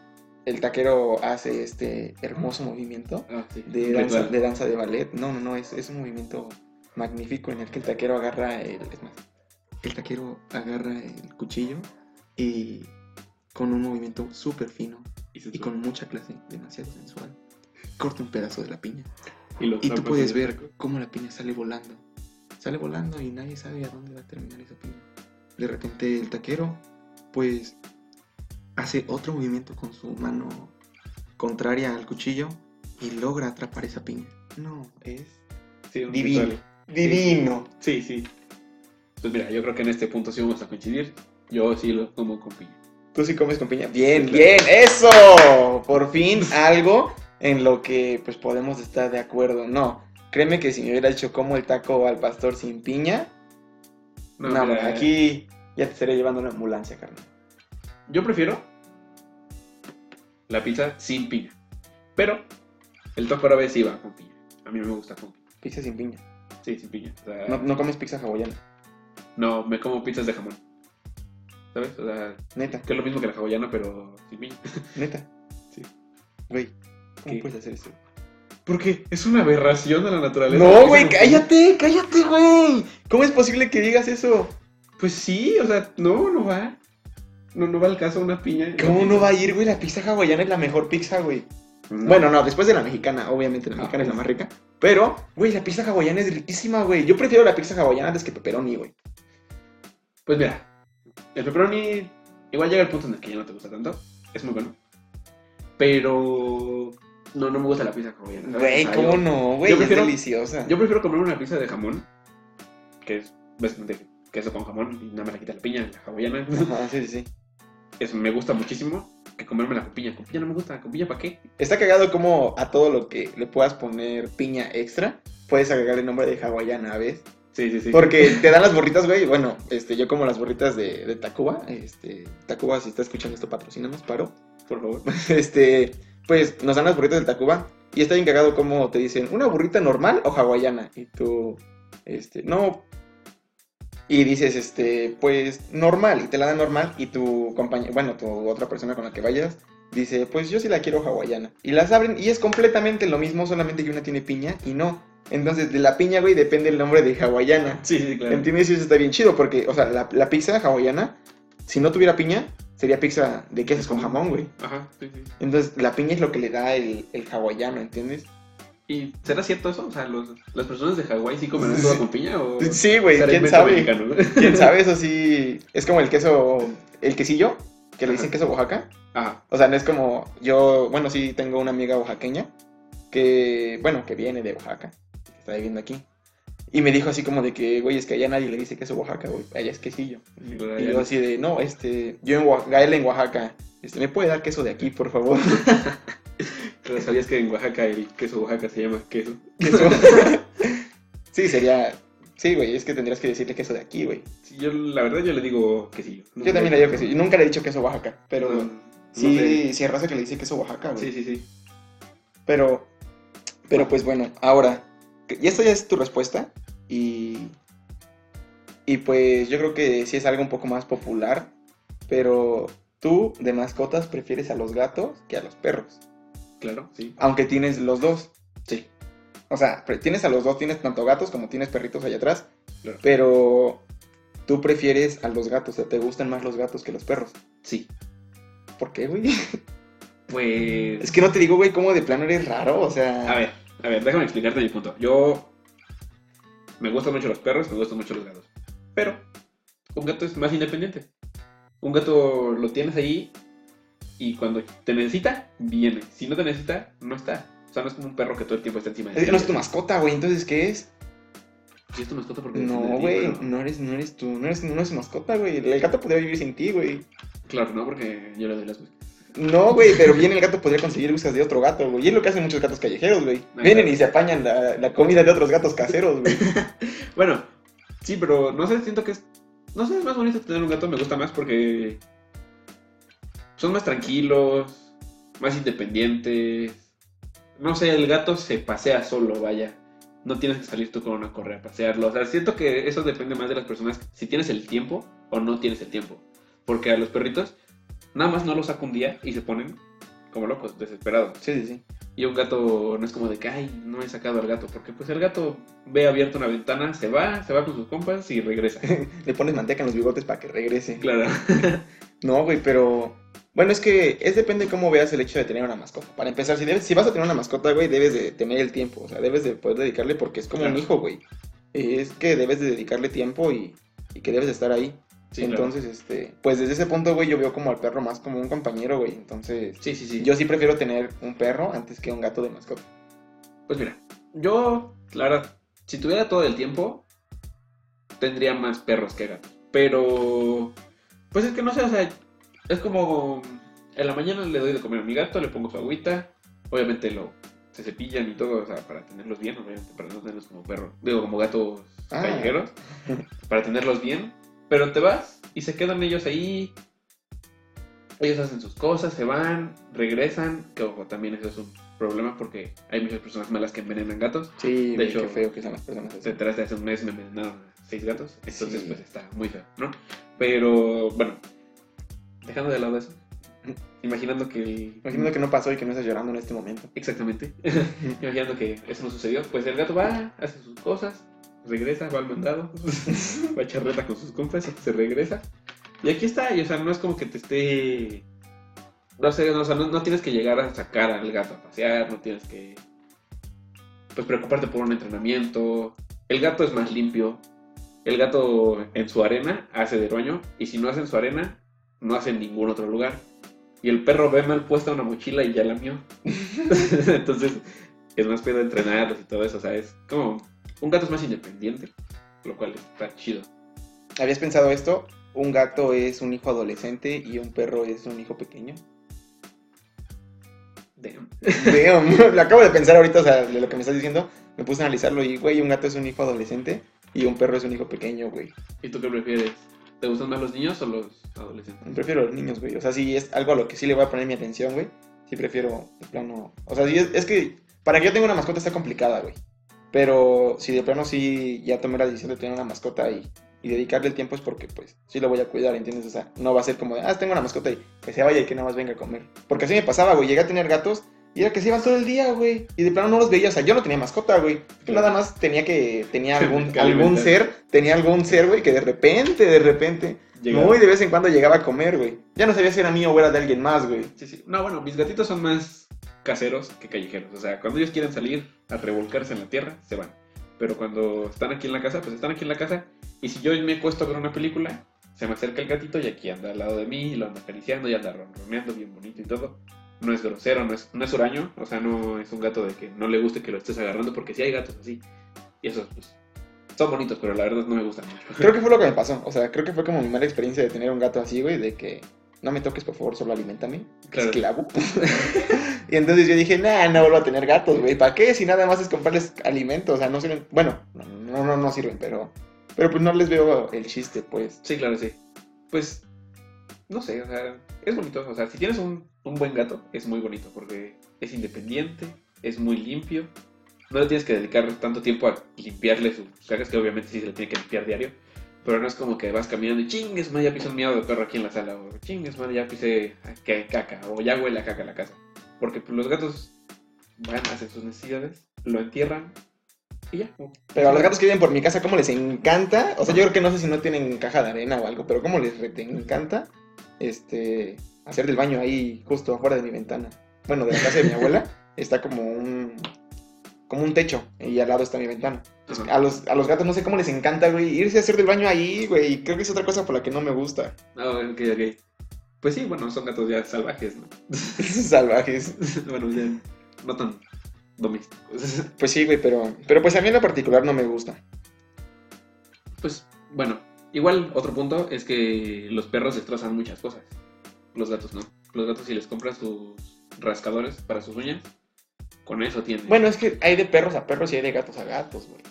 el taquero hace este hermoso movimiento Ah, sí. de danza, de danza de ballet. No, no, no, es, es un movimiento magnífico en el que el taquero agarra el. Es más, el taquero agarra el cuchillo y con un movimiento súper fino Y, con mucha clase, demasiado sensual, corta un pedazo de la piña. y lo Y tú puedes ver cómo la piña sale volando. Sale volando y nadie sabe a dónde va a terminar esa piña. De repente el taquero, pues, hace otro movimiento con su mano contraria al cuchillo y logra atrapar esa piña. No, es Sí, divino. ritual. Divino. Sí, sí. Pues mira, yo creo que en este punto sí vamos a coincidir. Yo sí lo como con piña. ¿Tú sí comes con piña? Bien, Sí, claro. bien, eso. Por fin algo en lo que pues podemos estar de acuerdo. No, créeme que si me hubiera dicho como el taco al pastor sin piña, no, mira, aquí ya te estaría llevando una ambulancia, carnal. Yo prefiero la pizza sin piña. Pero el taco árabe sí va con piña. A mí me gusta con piña. Pizza sin piña. Sí, sin piña. O sea, No, no comes pizza hawaiana, no, me como pizzas de jamón. ¿Sabes? O sea, neta, que es lo mismo que la hawaiana, pero sin piña. neta. Sí. Güey, ¿cómo ¿Qué? puedes hacer eso? Porque es una aberración de la naturaleza. No, güey, no- cállate, cállate, güey. ¿Cómo es posible que digas eso? Pues sí, o sea, no, no va. No, no va al caso una piña. ¿Cómo no va a ir, güey? La pizza hawaiana es la mejor pizza, güey. No. Bueno, no, después de la mexicana, obviamente la Ah, mexicana es la más rica. Pero, güey, la pizza hawaiana es riquísima, güey. Yo prefiero la pizza hawaiana antes que pepperoni, güey. Pues mira, el pepperoni igual llega al punto en el que ya no te gusta tanto. Es muy bueno. Pero no, no me gusta la pizza hawaiana. Güey, O sea, ¿cómo yo- no, güey? Es deliciosa. Yo prefiero comerme una pizza de jamón, que es básicamente queso con jamón y nada me la quita la piña, la hawaiana. Ajá, sí, sí, Eso me gusta muchísimo que comerme la piña. Con piña no me gusta, con piña para qué. Está cagado como a todo lo que le puedas poner piña extra, puedes agregarle el nombre de hawaiana, ¿ves? Sí, sí, sí. Porque te dan las burritas, güey. Bueno, este, yo como las burritas de, de Tacuba. Este, Tacuba, si está escuchando esto, patrocínanos, paro. por favor. Este, pues nos dan las burritas de Tacuba. Y está bien cagado como te dicen, ¿una burrita normal o hawaiana? Y tú, este, no. Y dices, este, pues normal. Y te la dan normal. Y tu compañero, bueno, tu otra persona con la que vayas, dice, pues yo sí la quiero hawaiana. Y las abren y es completamente lo mismo, solamente que una tiene piña y no. Entonces, de la piña, güey, depende el nombre de hawaiana. Sí, sí, claro. ¿Entiendes? Y eso está bien chido porque, o sea, la, la pizza hawaiana, si no tuviera piña, sería pizza de quesos con jamón, güey. Ajá, sí, sí. Entonces, la piña es lo que le da el, el hawaiano, ¿entiendes? ¿Y será cierto eso? O sea, los, ¿las personas de Hawái sí comen todo con piña? O Sí, güey, quién sabe. mexicano, ¿no? ¿Quién sabe? Eso sí, es como el queso, el quesillo, que le dicen Ajá. queso Oaxaca. Ajá. O sea, no es como yo, bueno, sí tengo una amiga oaxaqueña que, bueno, que viene de Oaxaca, que está viviendo aquí. Y me dijo así como de que, güey, es que allá nadie le dice queso Oaxaca, güey, allá es quesillo. Y yo así de, no, este, yo en Oa- Gael en Oaxaca, este, ¿me puede dar queso de aquí, por favor? Pero sabías que en Oaxaca el queso Oaxaca se llama queso. Queso. sí, sería, sí, güey, es que tendrías que decirle queso de aquí, güey. Sí, yo, la verdad, yo le digo quesillo. Yo también le digo quesillo, y nunca le he dicho queso Oaxaca, pero No, no sí, sé. sí hay raza que le dice queso Oaxaca, güey. Sí, sí, sí. Pero, pero pues bueno, ahora, que- y esta ya es tu respuesta, y, y pues yo creo que sí es algo un poco más popular, pero tú de mascotas prefieres a los gatos que a los perros, Claro, sí. aunque tienes los dos. Sí. O sea, tienes a los dos, tienes tanto gatos como tienes perritos allá atrás, Claro. pero tú prefieres a los gatos, o sea, te gustan más los gatos que los perros. Sí. ¿Por qué, güey? Pues. Es que no te digo, güey, cómo de plano eres raro, o sea... A ver, a ver, déjame explicarte mi punto. Yo. Me gustan mucho los perros, me gustan mucho los gatos. Pero. Un gato es más independiente. Un gato lo tienes ahí. Y cuando te necesita, viene. Si no te necesita, no está. O sea, no es como un perro que todo el tiempo está encima de ti. no es tu mascota, güey, entonces, ¿qué es? Sí, es tu mascota porque No, güey, no eres, no eres tú, no eres, no es mascota, güey. El gato podría vivir sin ti, güey. Claro, no, porque yo le doy las cosas. No, güey, pero bien el gato podría conseguir usas de otro gato, güey. Y es lo que hacen muchos gatos callejeros, güey. Vienen claro. y se apañan la, la comida de otros gatos caseros, güey. Bueno, sí, pero no sé, siento que es. No sé, es más bonito tener un gato, me gusta más porque. Son más tranquilos, más independientes. No sé, el gato se pasea solo, vaya. No tienes que salir tú con una correa a pasearlo. O sea, siento que eso depende más de las personas. Si tienes el tiempo o no tienes el tiempo. Porque a los perritos, nada más no los saco un día y se ponen como locos, desesperados. Sí, sí, sí. Y un gato no es como de que, ay, no he sacado al gato, porque pues el gato ve abierta una ventana, se va, se va con sus compas y regresa. Le pones manteca en los bigotes para que regrese. Claro. No, güey, pero. Bueno, es que es depende de cómo veas el hecho de tener una mascota. Para empezar, si, debes, si vas a tener una mascota, güey, debes de tener el tiempo. O sea, debes de poder dedicarle porque es como un hijo, güey. Es que debes de dedicarle tiempo y, y que debes de estar ahí. Sí, claro. Entonces, este, pues desde ese punto, güey, yo veo como al perro más como un compañero, güey. Entonces, Sí, sí, sí. yo sí prefiero tener un perro antes que un gato de mascota. Pues mira, yo, la verdad, si tuviera todo el tiempo, tendría más perros que gatos. Pero, pues es que no sé, o sea, es como, en la mañana le doy de comer a mi gato, le pongo su agüita, obviamente lo, se cepillan y todo, o sea, para tenerlos bien, obviamente, para no tenerlos como perros, digo, como gatos Ah. callejeros, para tenerlos bien, pero te vas y se quedan ellos ahí, ellos hacen sus cosas, se van, regresan, que ojo, también eso es un problema porque hay muchas personas malas que envenenan gatos. Sí, De hecho, qué feo que son las personas así. De hace un mes me envenenaron a seis gatos, entonces Sí. pues está muy feo, ¿no? Pero bueno, dejando de lado eso, imaginando que... Imagino que no pasó y que no estás llorando en este momento. Exactamente, imaginando que eso no sucedió, pues el gato va, hace sus cosas, regresa, va al mandado, va a echar reta con sus compas, se regresa. Y aquí está, y o sea, no es como que te esté... No sé, no, o sea, no, no tienes que llegar a sacar al gato a pasear, no tienes que... Pues preocuparte por un entrenamiento. El gato es más limpio. El gato en su arena hace de baño, y si no hace en su arena, no hace en ningún otro lugar. Y el perro ve mal puesta una mochila y ya la mió. Entonces, es más pedo entrenarlos y todo eso. O sea, es como. Un gato es más independiente, lo cual está chido. ¿Habías pensado esto? Un gato es un hijo adolescente y un perro es un hijo pequeño. Damn. Damn, lo acabo de pensar ahorita, o sea, de lo que me estás diciendo, me puse a analizarlo y, güey, un gato es un hijo adolescente y un perro es un hijo pequeño, güey. ¿Y tú qué prefieres? ¿Te gustan más los niños o los adolescentes? Prefiero los niños, güey. O sea, si es algo a lo que sí le voy a poner mi atención, güey, sí prefiero, de plano... O sea, sí es, es que para que yo tenga una mascota está complicada, güey. Pero si de plano sí ya tomé la decisión de tener una mascota y, y dedicarle el tiempo es porque, pues, sí lo voy a cuidar, ¿entiendes? O sea, no va a ser como de, ah, tengo una mascota y que se vaya y que nada más venga a comer. Porque así me pasaba, güey. Llegué a tener gatos y era que se iban todo el día, güey. Y de plano no los veía. O sea, yo no tenía mascota, güey. Yo Nada más tenía que. Tenía algún, Que algún ser. Tenía algún ser, güey, que de repente, de repente. Llegaba. Muy de vez en cuando llegaba a comer, güey. Ya no sabía si era mío o era de alguien más, güey. Sí, sí. No, bueno, mis gatitos son más caseros que callejeros. O sea, cuando ellos quieren salir a revolcarse en la tierra, se van. Pero cuando están aquí en la casa, pues están aquí en la casa. Y si yo me acuesto a ver una película, se me acerca el gatito y aquí anda al lado de mí, y lo anda acariciando y anda ronroneando bien bonito y todo. No es grosero, no es, no es huraño, o sea, no es un gato de que no le guste que lo estés agarrando, porque sí hay gatos así. Y esos, pues, son bonitos, pero la verdad no me gustan mucho. Creo que fue lo que me pasó. O sea, creo que fue como mi mala experiencia de tener un gato así, güey. De que no me toques, por favor, solo alimentame. Claro. Esclavo. y entonces yo dije, nah, no vuelvo a tener gatos, güey. ¿Para qué? Si nada más es comprarles alimento. O sea, no sirven. Bueno, no, no, no sirven, pero. Pero pues no les veo el chiste, pues. Sí, claro, sí. Pues, no sé, o sea, es bonito. O sea, si tienes un, un buen gato, es muy bonito porque es independiente, es muy limpio. No le tienes que dedicar tanto tiempo a limpiarle sus cagas, que obviamente sí se le tiene que limpiar diario. Pero no es como que vas caminando y chingues, madre, ya pisé un miado de perro aquí en la sala. O chingues, madre, ya pisé caca. O ya huele a caca la casa. Porque pues, los gatos van, hacen sus necesidades, lo entierran y ya. Pero a los gatos que viven por mi casa, ¿cómo les encanta? O sea, yo creo que no sé si no tienen caja de arena o algo, pero ¿cómo les encanta este, hacer del baño ahí justo afuera de mi ventana? Bueno, de la casa de mi abuela está como un, como un techo y al lado está mi ventana. A los, a los gatos no sé cómo les encanta, güey, irse a hacer del baño ahí, güey. Creo que es otra cosa por la que no me gusta. Ah, ok, ok. Pues sí, bueno, son gatos ya salvajes, ¿no? Salvajes. bueno, ya no tan domésticos. Pues sí, güey, pero, pero pues a mí en lo particular no me gusta. Pues bueno, igual otro punto es que los perros destrozan muchas cosas. Los gatos no. Los gatos si les compras sus rascadores para sus uñas, con eso tienen. Bueno, es que hay de perros a perros y hay de gatos a gatos, güey.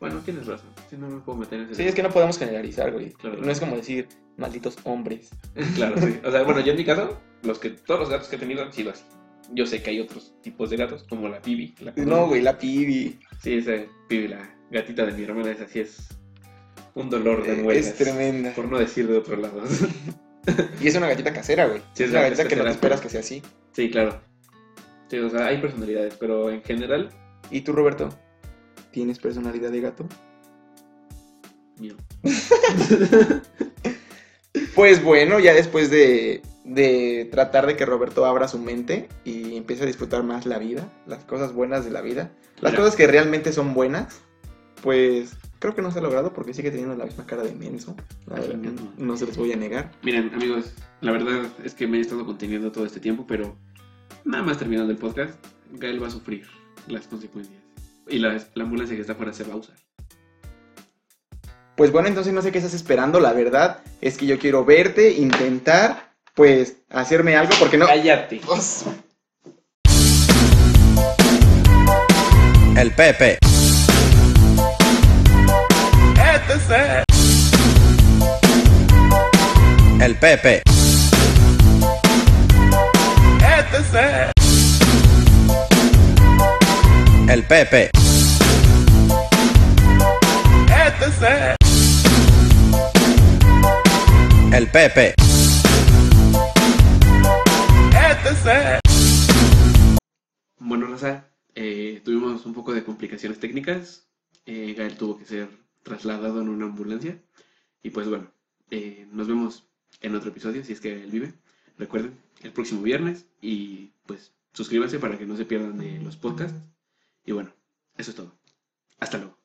Bueno, tienes razón. Si no me puedo meter en ese Sí, es que no podemos generalizar, güey. Claro. No es como decir malditos hombres. claro, sí. O sea, bueno, yo en mi caso, los que, todos los gatos que he tenido han sido así. Yo sé que hay otros tipos de gatos, como la pibi. la- No, güey, la pibi. Sí, esa pibi, la gatita de mi hermana, esa sí es un dolor de muelas. Es tremenda. Por no decir de otro lado. Y es una gatita casera, güey. Sí, es es una gatita gatita que no te esperas que sea así. sí, claro. Sí, o sea, hay personalidades, pero en general, ¿Y tú, Roberto? ¿Tienes personalidad de gato? mío. Pues bueno, ya después de, de tratar de que Roberto abra su mente y empiece a disfrutar más la vida, las cosas buenas de la vida, las Mira. cosas que realmente son buenas, pues creo que no se ha logrado porque sigue teniendo la misma cara de menso. No, no se los voy a negar. Miren, amigos, la verdad es que me he estado conteniendo todo este tiempo, pero nada más terminando el podcast, Gael va a sufrir las consecuencias. Y la, la ambulancia que está afuera se va a usar. Pues bueno, entonces no sé qué estás esperando, la verdad es que yo quiero verte, intentar, pues, hacerme algo, porque no... ¡Cállate! El Pepe. El Pepe. El Pepe. El Pepe. Bueno, Raza, eh, tuvimos un poco de complicaciones técnicas. Eh, Gael tuvo que ser trasladado en una ambulancia. Y pues bueno, eh, nos vemos en otro episodio, si es que él vive. Recuerden, el próximo viernes. Y pues suscríbanse para que no se pierdan de los podcasts. Y bueno, eso es todo. Hasta luego.